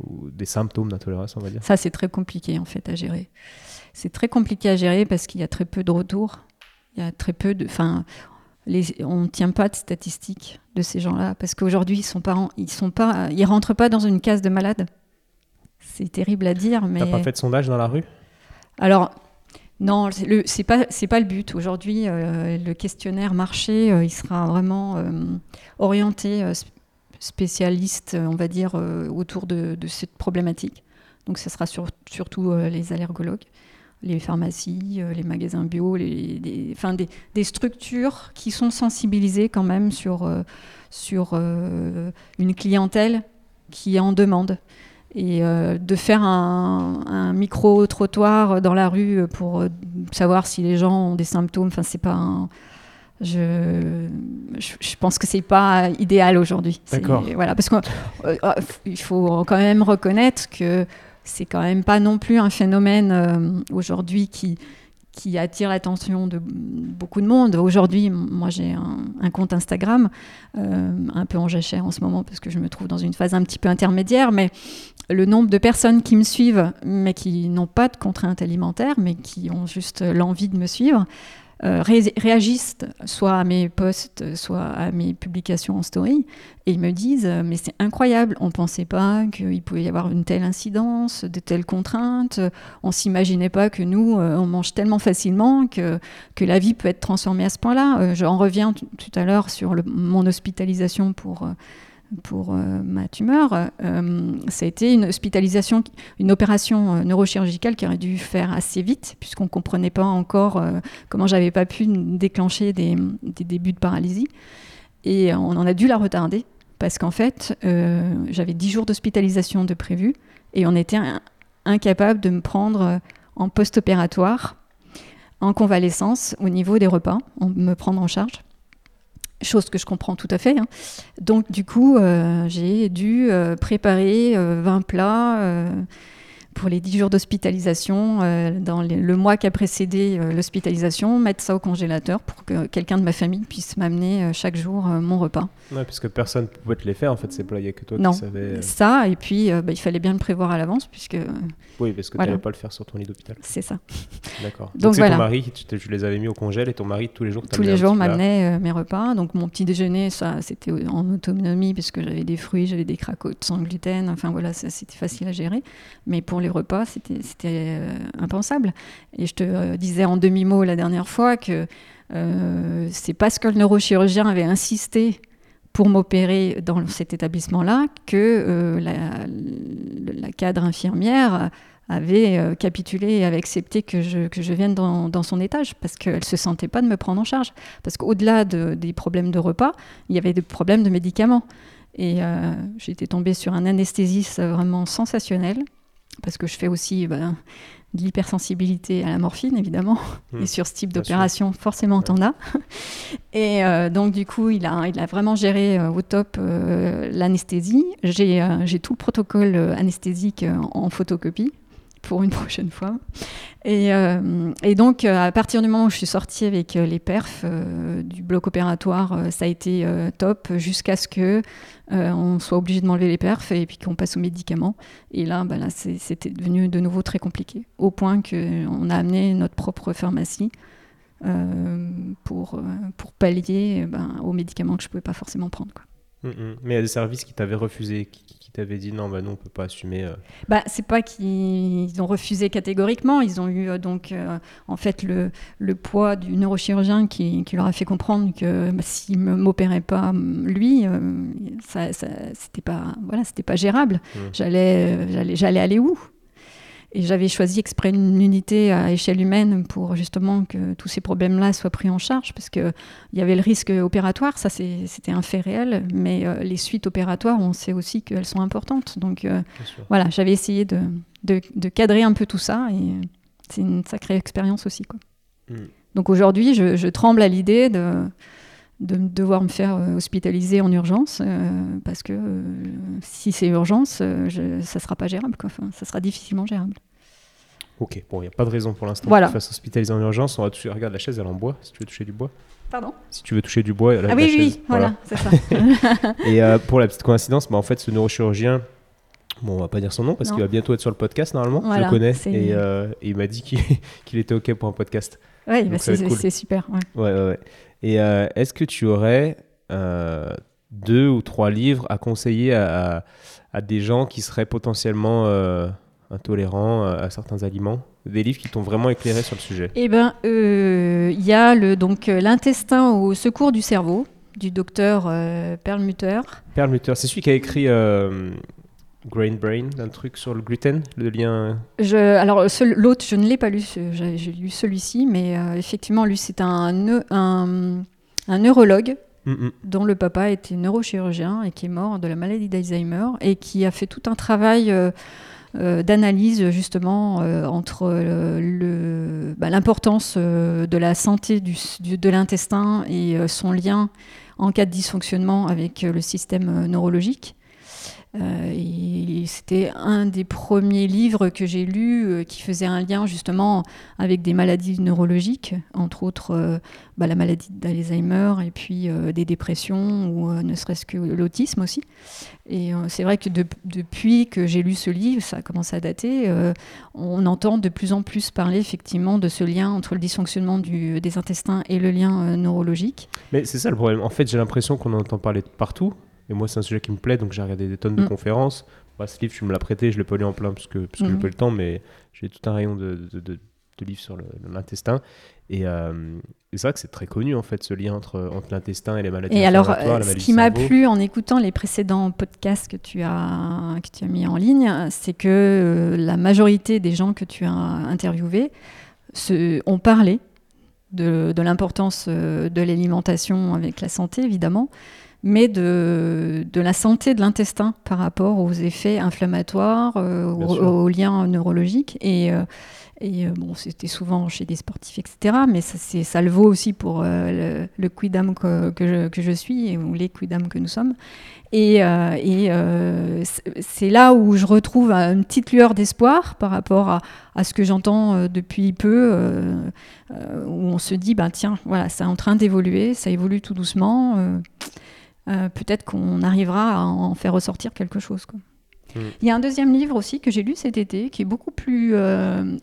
ou des symptômes d'intolérance, on va dire? Ça, c'est très compliqué en fait à gérer. C'est très compliqué à gérer parce qu'il y a très peu de retours il y a très peu de. Enfin, on ne tient pas de statistiques de ces gens-là parce qu'aujourd'hui, ils sont pas, ils sont pas, ils rentrent pas dans une case de malade. C'est terrible à dire, mais. T'as pas fait de sondage dans la rue? Alors. Non, c'est pas c'est pas le but. Aujourd'hui, euh, le questionnaire marché, euh, il sera vraiment euh, orienté spécialiste, on va dire, autour de, cette problématique. Donc, ce sera surtout les allergologues les pharmacies, euh, les magasins bio, les, des, enfin des, des, structures qui sont sensibilisées quand même sur, euh, sur euh, une clientèle qui en demande. Et de faire un, un micro-trottoir dans la rue pour savoir si les gens ont des symptômes, enfin c'est pas Je, je, pense que c'est pas idéal aujourd'hui. D'accord. Voilà, parce qu'il faut quand même reconnaître que c'est quand même pas non plus un phénomène euh, aujourd'hui qui, attire l'attention de beaucoup de monde. Aujourd'hui, moi j'ai un, compte Instagram, euh, un peu en jachère en ce moment parce que je me trouve dans une phase un petit peu intermédiaire, mais le nombre de personnes qui me suivent, mais qui n'ont pas de contraintes alimentaires, mais qui ont juste l'envie de me suivre, euh, réagissent soit à mes posts, soit à mes publications en story, et ils me disent euh, Mais c'est incroyable, on ne pensait pas qu'il pouvait y avoir une telle incidence, de telles contraintes, on s'imaginait pas que nous, euh, on mange tellement facilement que, que la vie peut être transformée à ce point-là. J'en reviens tout à l'heure sur mon hospitalisation pour pour euh, ma tumeur, euh, ça a été une hospitalisation, une opération euh, neurochirurgicale qui aurait dû faire assez vite, puisqu'on ne comprenait pas encore comment j'avais pas pu déclencher des, débuts de paralysie. Et on en a dû la retarder, parce qu'en fait, j'avais 10 jours d'hospitalisation de prévu, et on était incapable de me prendre en post-opératoire, en convalescence, au niveau des repas, me prendre en charge. Chose que je comprends tout à fait. hein. Donc du coup, euh, j'ai dû euh, préparer euh, 20 plats euh, pour les 10 jours d'hospitalisation, euh, dans les- le mois qui a précédé euh, l'hospitalisation, mettre ça au congélateur pour que quelqu'un de ma famille puisse m'amener euh, chaque jour mon repas. Ouais, parce que personne ne pouvait te les faire en fait, ces plats, il n'y a que toi Non. qui savais. Ça, et puis bah, il fallait bien le prévoir à l'avance, puisque Oui, parce que Voilà. tu n'allais pas le faire sur ton lit d'hôpital. c'est ça. D'accord. Donc c'est voilà. ton mari, tu, les avais mis au congèle et ton mari tous les jours Tous les jours, m'amenait mes repas. Donc mon petit déjeuner, ça, c'était en autonomie, puisque j'avais des fruits, j'avais des cracottes sans gluten. Enfin voilà, ça, c'était facile à gérer. Mais pour les repas, c'était euh, impensable. Et je te euh, disais en demi-mot la dernière fois que euh, c'est parce que le neurochirurgien avait insisté pour m'opérer dans cet établissement-là que euh, la, cadre infirmière avait capitulé et avait accepté que je, que je vienne dans, dans son étage parce qu'elle ne se sentait pas de me prendre en charge. Parce qu'au-delà de- des problèmes de repas, il y avait des problèmes de médicaments. Et j'étais tombée sur un anesthésiste vraiment sensationnel parce que je fais aussi ben, de l'hypersensibilité à la morphine, évidemment. Hmm. Et sur ce type d'opération, forcément, t'en as. Et euh, donc, du coup, il a, il a vraiment géré euh, au top euh, l'anesthésie. J'ai tout le protocole anesthésique en photocopie pour une prochaine fois. Et, euh, donc, euh, à partir du moment où je suis sortie avec euh, les perfs du bloc opératoire, ça a été top jusqu'à ce que on soit obligé de m'enlever les perfs et puis qu'on passe aux médicaments. Et là, bah là c'était devenu de nouveau très compliqué, au point qu'on a amené notre propre pharmacie pour, pallier ben, aux médicaments que je ne pouvais pas forcément prendre. Mm, mm. Mais il y a des services qui t'avaient refusé, qui, qui t'avaient dit non, bah non, on peut pas assumer. euh. Bah, c'est pas qu'ils ont refusé catégoriquement, ils ont eu euh, donc euh, en fait le, le poids du neurochirurgien qui, qui leur a fait comprendre que bah, s'il ne m'opérait pas lui, euh, ça, ça- c'était pas voilà, c'était pas gérable. Mm. J'allais euh, j'allais j'allais aller où? Et j'avais choisi exprès une unité à échelle humaine pour justement que tous ces problèmes-là soient pris en charge, parce qu'il y avait le risque opératoire, ça c'était un fait réel, mais euh, les suites opératoires, on sait aussi qu'elles sont importantes. Donc euh, voilà, j'avais essayé de, de- de cadrer un peu tout ça, et c'est une sacrée expérience aussi. Quoi. Mm. Donc aujourd'hui, je, je tremble à l'idée de, de devoir me faire euh, hospitaliser en urgence, euh, parce que euh, si c'est urgence, je, ça sera pas gérable, quoi. Enfin, ça sera difficilement gérable. Ok, bon, il n'y a pas de raison pour l'instant Voilà. que tu fasses hospitaliser en urgence. On va toucher, regarde, la chaise, elle est en bois, si tu veux toucher du bois. Pardon? Si tu veux toucher du bois, la, Ah la oui, oui, chaise, oui, voilà, c'est ça. Et euh, pour la petite coïncidence, bah, en fait, ce neurochirurgien, bon, on va pas dire son nom parce qu'il va bientôt être sur le podcast normalement. je le connais et, euh, et il m'a dit qu'il qu'il était ok pour un podcast. Oui, Donc bah, c'est cool. super. ouais. Ouais, ouais, ouais. Et euh, est-ce que tu aurais euh, deux ou trois livres à conseiller à, à- à des gens qui seraient potentiellement euh, intolérants à, certains aliments? Des livres qui t'ont vraiment éclairé sur le sujet Eh euh, il y a le donc l'intestin au secours du cerveau du docteur Perlmutter. Perlmutter, c'est celui qui a écrit Grain Brain, un truc sur le gluten, le lien. Je, alors l'autre, je ne l'ai pas lu. J'ai lu celui-ci, mais euh, effectivement, lui, c'est un, un, un neurologue Mm, mm. dont le papa était neurochirurgien et qui est mort de la maladie d'Alzheimer et qui a fait tout un travail euh, euh, d'analyse justement euh, entre euh, bah, l'importance euh, de la santé du, du- de l'intestin et euh, son lien en cas de dysfonctionnement avec euh, le système euh, neurologique. Euh, c'était un des premiers livres que j'ai lus euh, qui faisait un lien justement avec des maladies neurologiques, entre autres euh, bah, la maladie d'Alzheimer et puis des dépressions ou ne serait-ce que l'autisme aussi. Et c'est vrai que de- depuis que j'ai lu ce livre, ça a commencé à dater, on entend de plus en plus parler effectivement de ce lien entre le dysfonctionnement des intestins et le lien neurologique. Mais c'est ça le problème. En fait, j'ai l'impression qu'on en entend parler partout. Et moi, c'est un sujet qui me plaît, donc j'ai regardé des tonnes de Mm. conférences. Bah, ce livre, tu me l'as prêté, je l'ai pas lu en plein parce que, parce que j'ai Mhm. pas le temps, mais j'ai tout un rayon de, de- de- de livres sur l'intestin. Et, euh, et c'est vrai que c'est très connu, en fait, ce lien entre, entre l'intestin et les maladies Et alors, euh, ce qui m'a plu en écoutant les précédents podcasts que tu as, que tu as mis en ligne, c'est que euh, la majorité des gens que tu as interviewés se, ont parlé de, l'importance de l'alimentation avec la santé, évidemment, mais de, de la santé de l'intestin par rapport aux effets inflammatoires, aux, liens neurologiques. Et, et bon, c'était souvent chez des sportifs, etc. Mais ça, ça le vaut aussi pour le, le quidam que, que, je, suis, ou les quidam que nous sommes. Et, euh, euh, c'est là où je retrouve une petite lueur d'espoir par rapport à, ce que j'entends euh, depuis peu, où on se dit, ben, tiens, voilà, c'est en train d'évoluer, ça évolue tout doucement. Peut-être qu'on arrivera à en faire ressortir quelque chose. Il y a un deuxième livre aussi que j'ai lu cet été, qui est beaucoup plus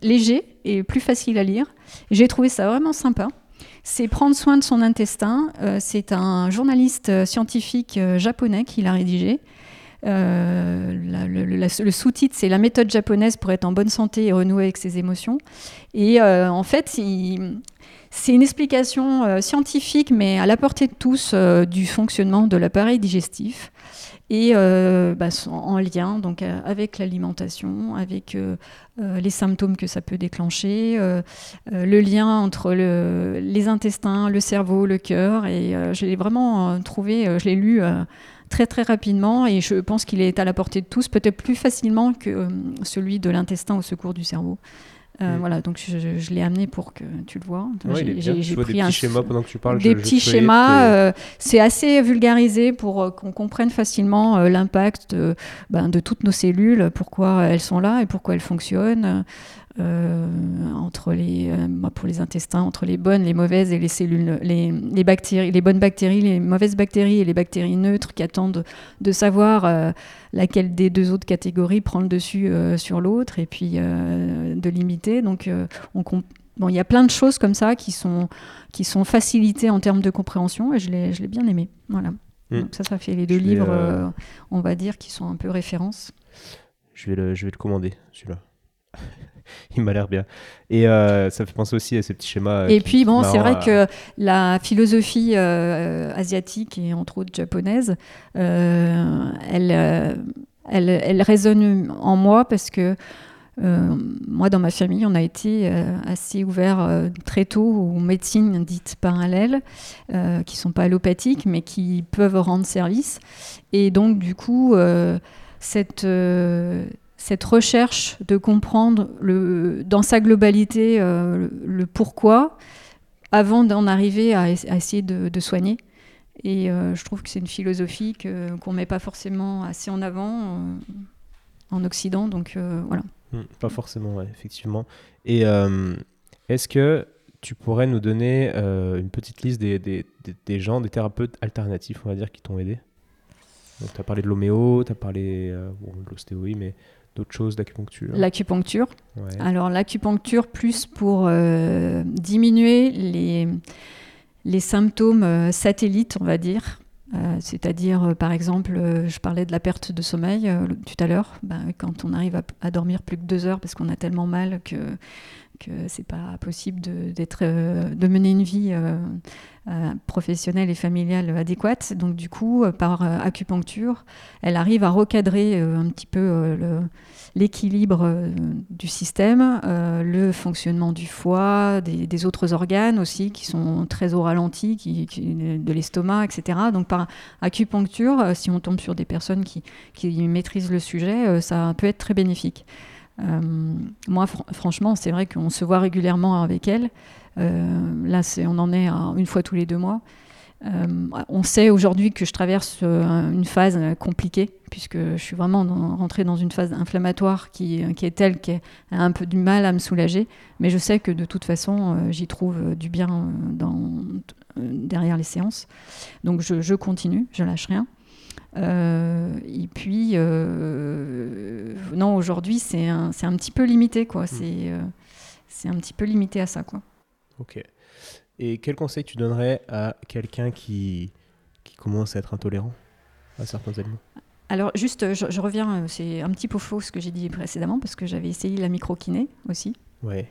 léger et plus facile à lire. J'ai trouvé ça vraiment sympa c'est Prendre soin de son intestin. Euh, c'est un journaliste euh, scientifique euh, japonais qui l'a rédigé. le, sous-titre, c'est La méthode japonaise pour être en bonne santé et renouer avec ses émotions. Et en fait, c'est une explication scientifique, mais à la portée de tous, du fonctionnement de l'appareil digestif et euh, bah, en lien donc euh, avec l'alimentation, avec euh, les symptômes que ça peut déclencher, le lien entre les intestins, le cerveau, le cœur. Et je l'ai vraiment trouvé, je l'ai lu très très rapidement et je pense qu'il est à la portée de tous, peut-être plus facilement que celui de l'intestin au secours du cerveau. Euh, mm. Voilà, donc je, l'ai amené pour que tu le vois. j'ai pris des petits schémas pendant que tu parles. Des petits schémas, euh, c'est assez vulgarisé pour euh, qu'on comprenne facilement l'impact ben, de toutes nos cellules, pourquoi elles sont là et pourquoi elles fonctionnent. Euh, entre les, euh, pour les intestins, entre les bonnes, les mauvaises et les cellules, les, les, bactéries, les bonnes bactéries, les mauvaises bactéries et les bactéries neutres qui attendent de savoir euh, laquelle des deux autres catégories prend le dessus sur l'autre et puis de limiter. Donc, on Bon, il y a plein de choses comme ça qui sont, qui sont facilitées en termes de compréhension et je l'ai bien aimé. Voilà. Mm. Donc ça, ça fait les deux livres, on va dire, qui sont un peu références. Je vais le, je vais le commander, celui-là. il m'a l'air bien. Et euh, ça fait penser aussi à ces petits schémas. Euh, et puis, bon, c'est vrai que la philosophie euh, asiatique et entre autres japonaise, elle, elle, elle, résonne en moi parce que moi, dans ma famille, on a été assez ouvert très tôt aux médecines dites parallèles, qui ne sont pas allopathiques, mais qui peuvent rendre service. Et donc, du coup, cette cette recherche de comprendre le, dans sa globalité euh, le, pourquoi avant d'en arriver à, essayer de, soigner. Et euh, je trouve que c'est une philosophie qu'on ne met pas forcément assez en avant euh, en Occident. Donc voilà. Hmm, pas forcément, effectivement. Et est-ce que tu pourrais nous donner une petite liste des, des, des, gens, des thérapeutes alternatifs, on va dire, qui t'ont aidé? Tu as parlé de l'homéo, tu as parlé de l'ostéo, mais d'autres choses d'acupuncture L'acupuncture. Alors l'acupuncture plus pour euh, diminuer les, les symptômes euh, satellites, on va dire. Euh, c'est-à-dire, par exemple, je parlais de la perte de sommeil tout à l'heure. Ben, quand on arrive à, dormir plus que deux heures parce qu'on a tellement mal que que c'est pas possible de, de mener une vie professionnelle et familiale adéquate. Donc du coup, par acupuncture, elle arrive à recadrer un petit peu l'équilibre euh, du système, euh, le fonctionnement du foie, des, autres organes aussi qui sont très au ralenti, de l'estomac, etc. Donc par acupuncture, euh, si on tombe sur des personnes qui, maîtrisent le sujet, ça peut être très bénéfique. Moi, franchement, c'est vrai qu'on se voit régulièrement avec elle. là, on en est à une fois tous les deux mois. Euh, on sait aujourd'hui que je traverse euh, une phase compliquée, puisque je suis vraiment rentrée dans une phase inflammatoire qui, est telle qu'elle a un peu du mal à me soulager. Mais je sais que de toute façon, euh, j'y trouve du bien derrière les séances. Donc je, continue, je lâche rien. Et puis, non, aujourd'hui, c'est un, petit peu limité, quoi. Mmh. C'est un petit peu limité à ça, quoi. Ok. Et quel conseil tu donnerais à quelqu'un qui, qui commence à être intolérant à certains aliments? Alors juste, je, reviens, c'est un petit peu faux ce que j'ai dit précédemment parce que j'avais essayé la microkiné aussi. Ouais.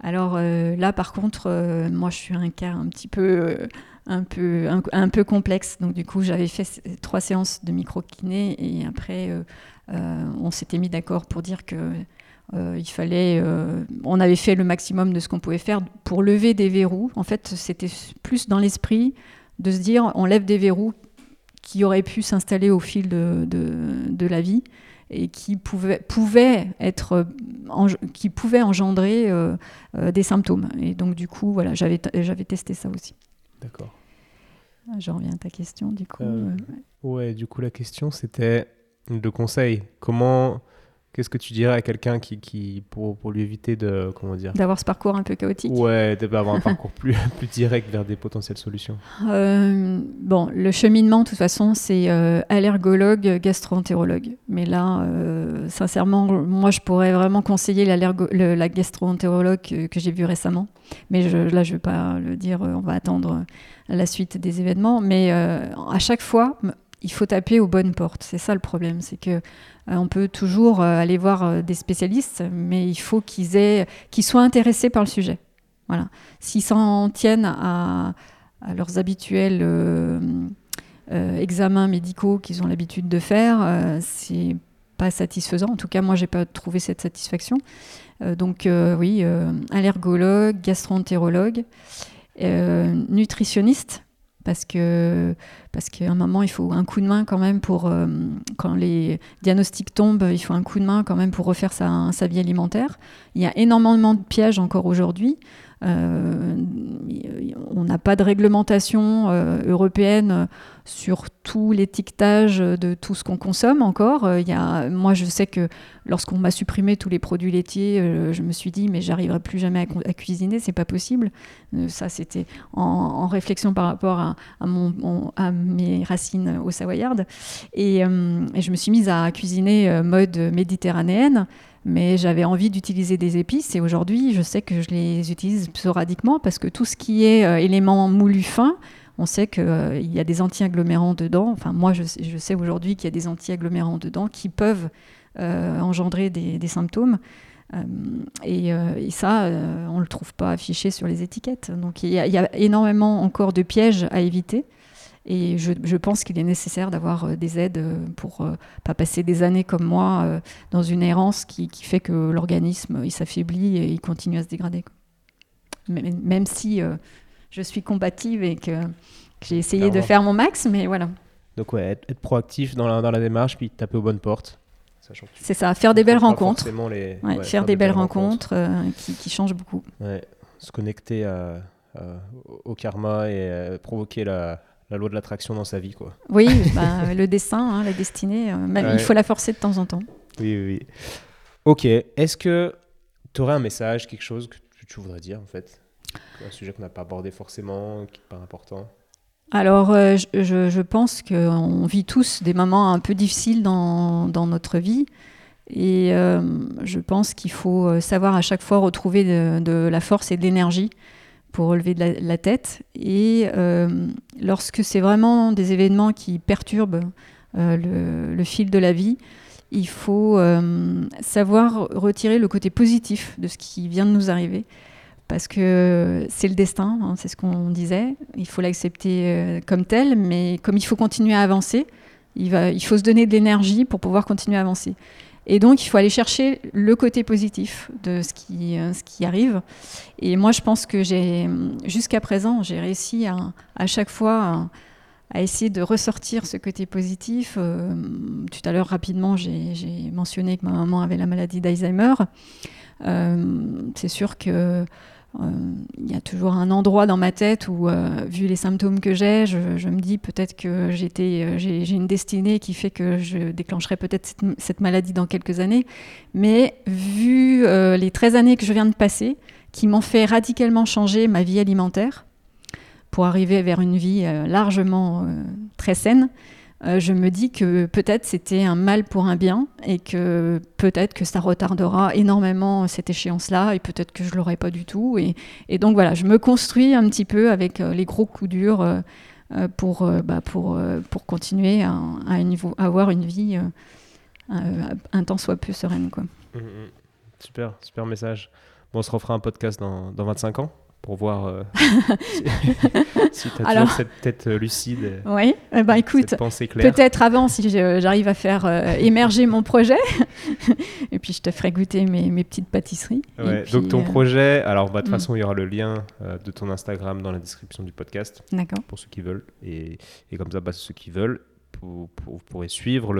Alors euh, là, par contre, euh, moi, je suis un cas un petit peu, euh, un peu, un, complexe. Donc du coup, j'avais fait trois séances de microkiné et après, on s'était mis d'accord pour dire que euh, il fallait, euh, on avait fait le maximum de ce qu'on pouvait faire pour lever des verrous. En fait, c'était plus dans l'esprit de se dire, on lève des verrous qui auraient pu s'installer au fil de, la vie et qui pouvaient, qui pouvaient engendrer des symptômes. Et donc du coup, voilà, j'avais testé ça aussi. D'accord. Je reviens à ta question, du coup. ouais, du coup, la question, c'était le conseil. Comment Qu'est-ce que tu dirais à quelqu'un qui, qui pour, pour, lui éviter de comment dire? D'avoir ce parcours un peu chaotique Ouais, d'avoir un parcours plus, plus direct vers des potentielles solutions. Euh, bon, le cheminement, de toute façon, c'est euh, allergologue, gastroentérologue. Mais là, euh, sincèrement, moi, je pourrais vraiment conseiller le, la gastroentérologue que, que j'ai vu récemment. Mais je, là, je ne vais pas le dire. On va attendre la suite des événements. Mais à chaque fois, il faut taper aux bonnes portes. C'est ça le problème, c'est que euh, on peut toujours euh, aller voir euh, des spécialistes, mais il faut qu'ils aient, qu'ils soient intéressés par le sujet. Voilà. S'ils s'en tiennent à, leurs habituels examens médicaux qu'ils ont l'habitude de faire, c'est pas satisfaisant. En tout cas, moi, j'ai pas trouvé cette satisfaction. donc, oui, allergologue, gastroentérologue, nutritionniste parce que parce qu'à un moment il faut un coup de main quand même pour euh, quand les diagnostics tombent il faut un coup de main quand même pour refaire sa, sa vie alimentaire. Il y a énormément de pièges encore aujourd'hui on n'a pas de réglementation euh, européenne sur tout l'étiquetage de tout ce qu'on consomme encore. Y a, moi, je sais que lorsqu'on m'a supprimé tous les produits laitiers, je me suis dit, mais j'arriverai plus jamais à, cuisiner, c'est pas possible. ça, c'était en, réflexion par rapport à, à mes racines au Savoyard. Et, et, je me suis mise à cuisiner mode méditerranéenne mais j'avais envie d'utiliser des épices et aujourd'hui je sais que je les utilise sporadiquement parce que tout ce qui est euh, élément moulu fin, on sait qu'il euh, y a des anti-agglomérants dedans. Enfin, moi, je, sais aujourd'hui qu'il y a des anti-agglomérants dedans qui peuvent euh, engendrer des, symptômes. Et, ça, on ne le trouve pas affiché sur les étiquettes. Donc il y, a énormément encore de pièges à éviter. Et je, pense qu'il est nécessaire d'avoir euh, des aides euh, pour ne euh, pas passer des années comme moi dans une errance qui, fait que l'organisme il s'affaiblit et il continue à se dégrader. Même si je suis combative et que, j'ai essayé de faire mon max, mais voilà. Donc ouais, être, proactif dans la, dans la, démarche, puis taper aux bonnes portes. C'est ça, faire des belles rencontres. faire, des, belles, rencontres, qui, qui, changent beaucoup. se connecter au karma et provoquer la, la loi de l'attraction dans sa vie. Quoi. Oui, bah, le dessin, hein, la destinée, euh, même, il faut la forcer de temps en temps. Oui, oui, oui. Ok, est-ce que tu aurais un message, quelque chose que tu voudrais dire en fait? Un sujet qu'on n'a pas abordé forcément, qui n'est pas important? Alors, euh, je, je, pense qu'on vit tous des moments un peu difficiles dans, dans notre vie. Et euh, je pense qu'il faut savoir à chaque fois retrouver de, de la force et de l'énergie pour relever la, tête. Et euh, lorsque c'est vraiment des événements qui perturbent euh, le, fil de la vie, il faut euh, savoir retirer le côté positif de ce qui vient de nous arriver. Parce que c'est le destin, hein, c'est ce qu'on disait. Il faut l'accepter comme tel, mais comme il faut continuer à avancer, il, va, il faut se donner de l'énergie pour pouvoir continuer à avancer. Et donc, il faut aller chercher le côté positif de ce qui, euh, ce qui arrive. Et moi, je pense que j'ai, jusqu'à présent, j'ai réussi à, à chaque fois à, essayer de ressortir ce côté positif. Euh, tout à l'heure, rapidement, j'ai mentionné que ma maman avait la maladie d'Alzheimer. Euh, c'est sûr que il y a toujours un endroit dans ma tête où, euh, vu les symptômes que j'ai, je, me dis peut-être que euh, j'ai une destinée qui fait que je déclencherai peut-être cette, maladie dans quelques années. Mais vu les 13 années que je viens de passer, qui m'ont fait radicalement changer ma vie alimentaire pour arriver vers une vie largement très saine, euh, je me dis que peut-être c'était un mal pour un bien et que peut-être que ça retardera énormément cette échéance-là et peut-être que je l'aurai pas du tout. Et, donc voilà, je me construis un petit peu avec euh, les gros coups durs euh, pour, bah, pour, pour continuer à, avoir une vie un tant soit peu sereine. Quoi. Mmh, mmh. Super, super message. On se refera un podcast dans, dans 25 ans pour voir euh, si, tu as toujours cette tête euh, lucide. Oui, eh ben, écoute, peut-être avant si j'arrive à faire euh, émerger mon projet. et puis je te ferai goûter mes, mes petites pâtisseries. donc ton projet, alors bah, de toute mm. façon il y aura le lien de ton Instagram dans la description du podcast. D'accord. Pour ceux qui veulent. Et, et comme ça, bah, ceux qui veulent vous, pourrez suivre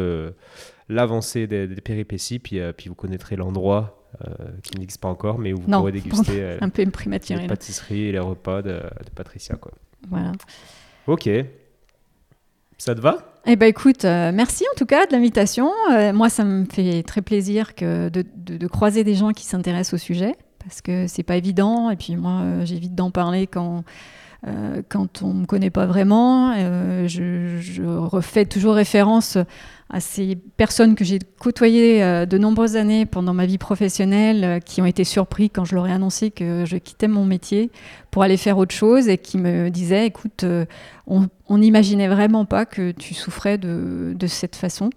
l'avancée des, péripéties, puis, puis vous connaîtrez l'endroit qui n'existe pas encore, mais où vous pourrez déguster un peu les pâtisseries et les repas de, de Patricia. Quoi. Voilà. Ok. Ça te va? Eh ben écoute, euh, merci en tout cas de l'invitation. Euh, moi, ça me fait très plaisir que de, croiser des gens qui s'intéressent au sujet, parce que c'est pas évident. Et puis moi, euh, j'évite d'en parler quand quand on me connaît pas vraiment. Je, je, refais toujours référence à ces personnes que j'ai côtoyées euh, de nombreuses années pendant ma vie professionnelle, euh, qui ont été surpris quand je leur ai annoncé que je quittais mon métier pour aller faire autre chose et qui me disaient, écoute, euh, on n'imaginait vraiment pas que tu souffrais de, de cette façon.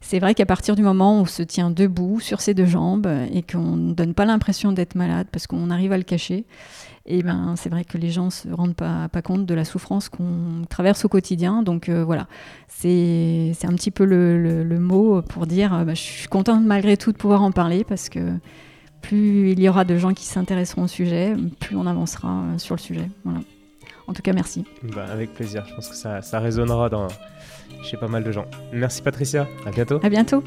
C'est vrai qu'à partir du moment où on se tient debout sur ses deux jambes et qu'on ne donne pas l'impression d'être malade parce qu'on arrive à le cacher, et ben c'est vrai que les gens se rendent pas, pas compte de la souffrance qu'on traverse au quotidien. Donc euh, voilà, c'est un petit peu le, le, mot pour dire euh, bah, je suis contente malgré tout de pouvoir en parler parce que plus il y aura de gens qui s'intéresseront au sujet, plus on avancera euh, sur le sujet. Voilà. En tout cas, merci. Bah, avec plaisir, je pense que ça, ça résonnera dans, chez pas mal de gens. Merci Patricia, à bientôt. À bientôt.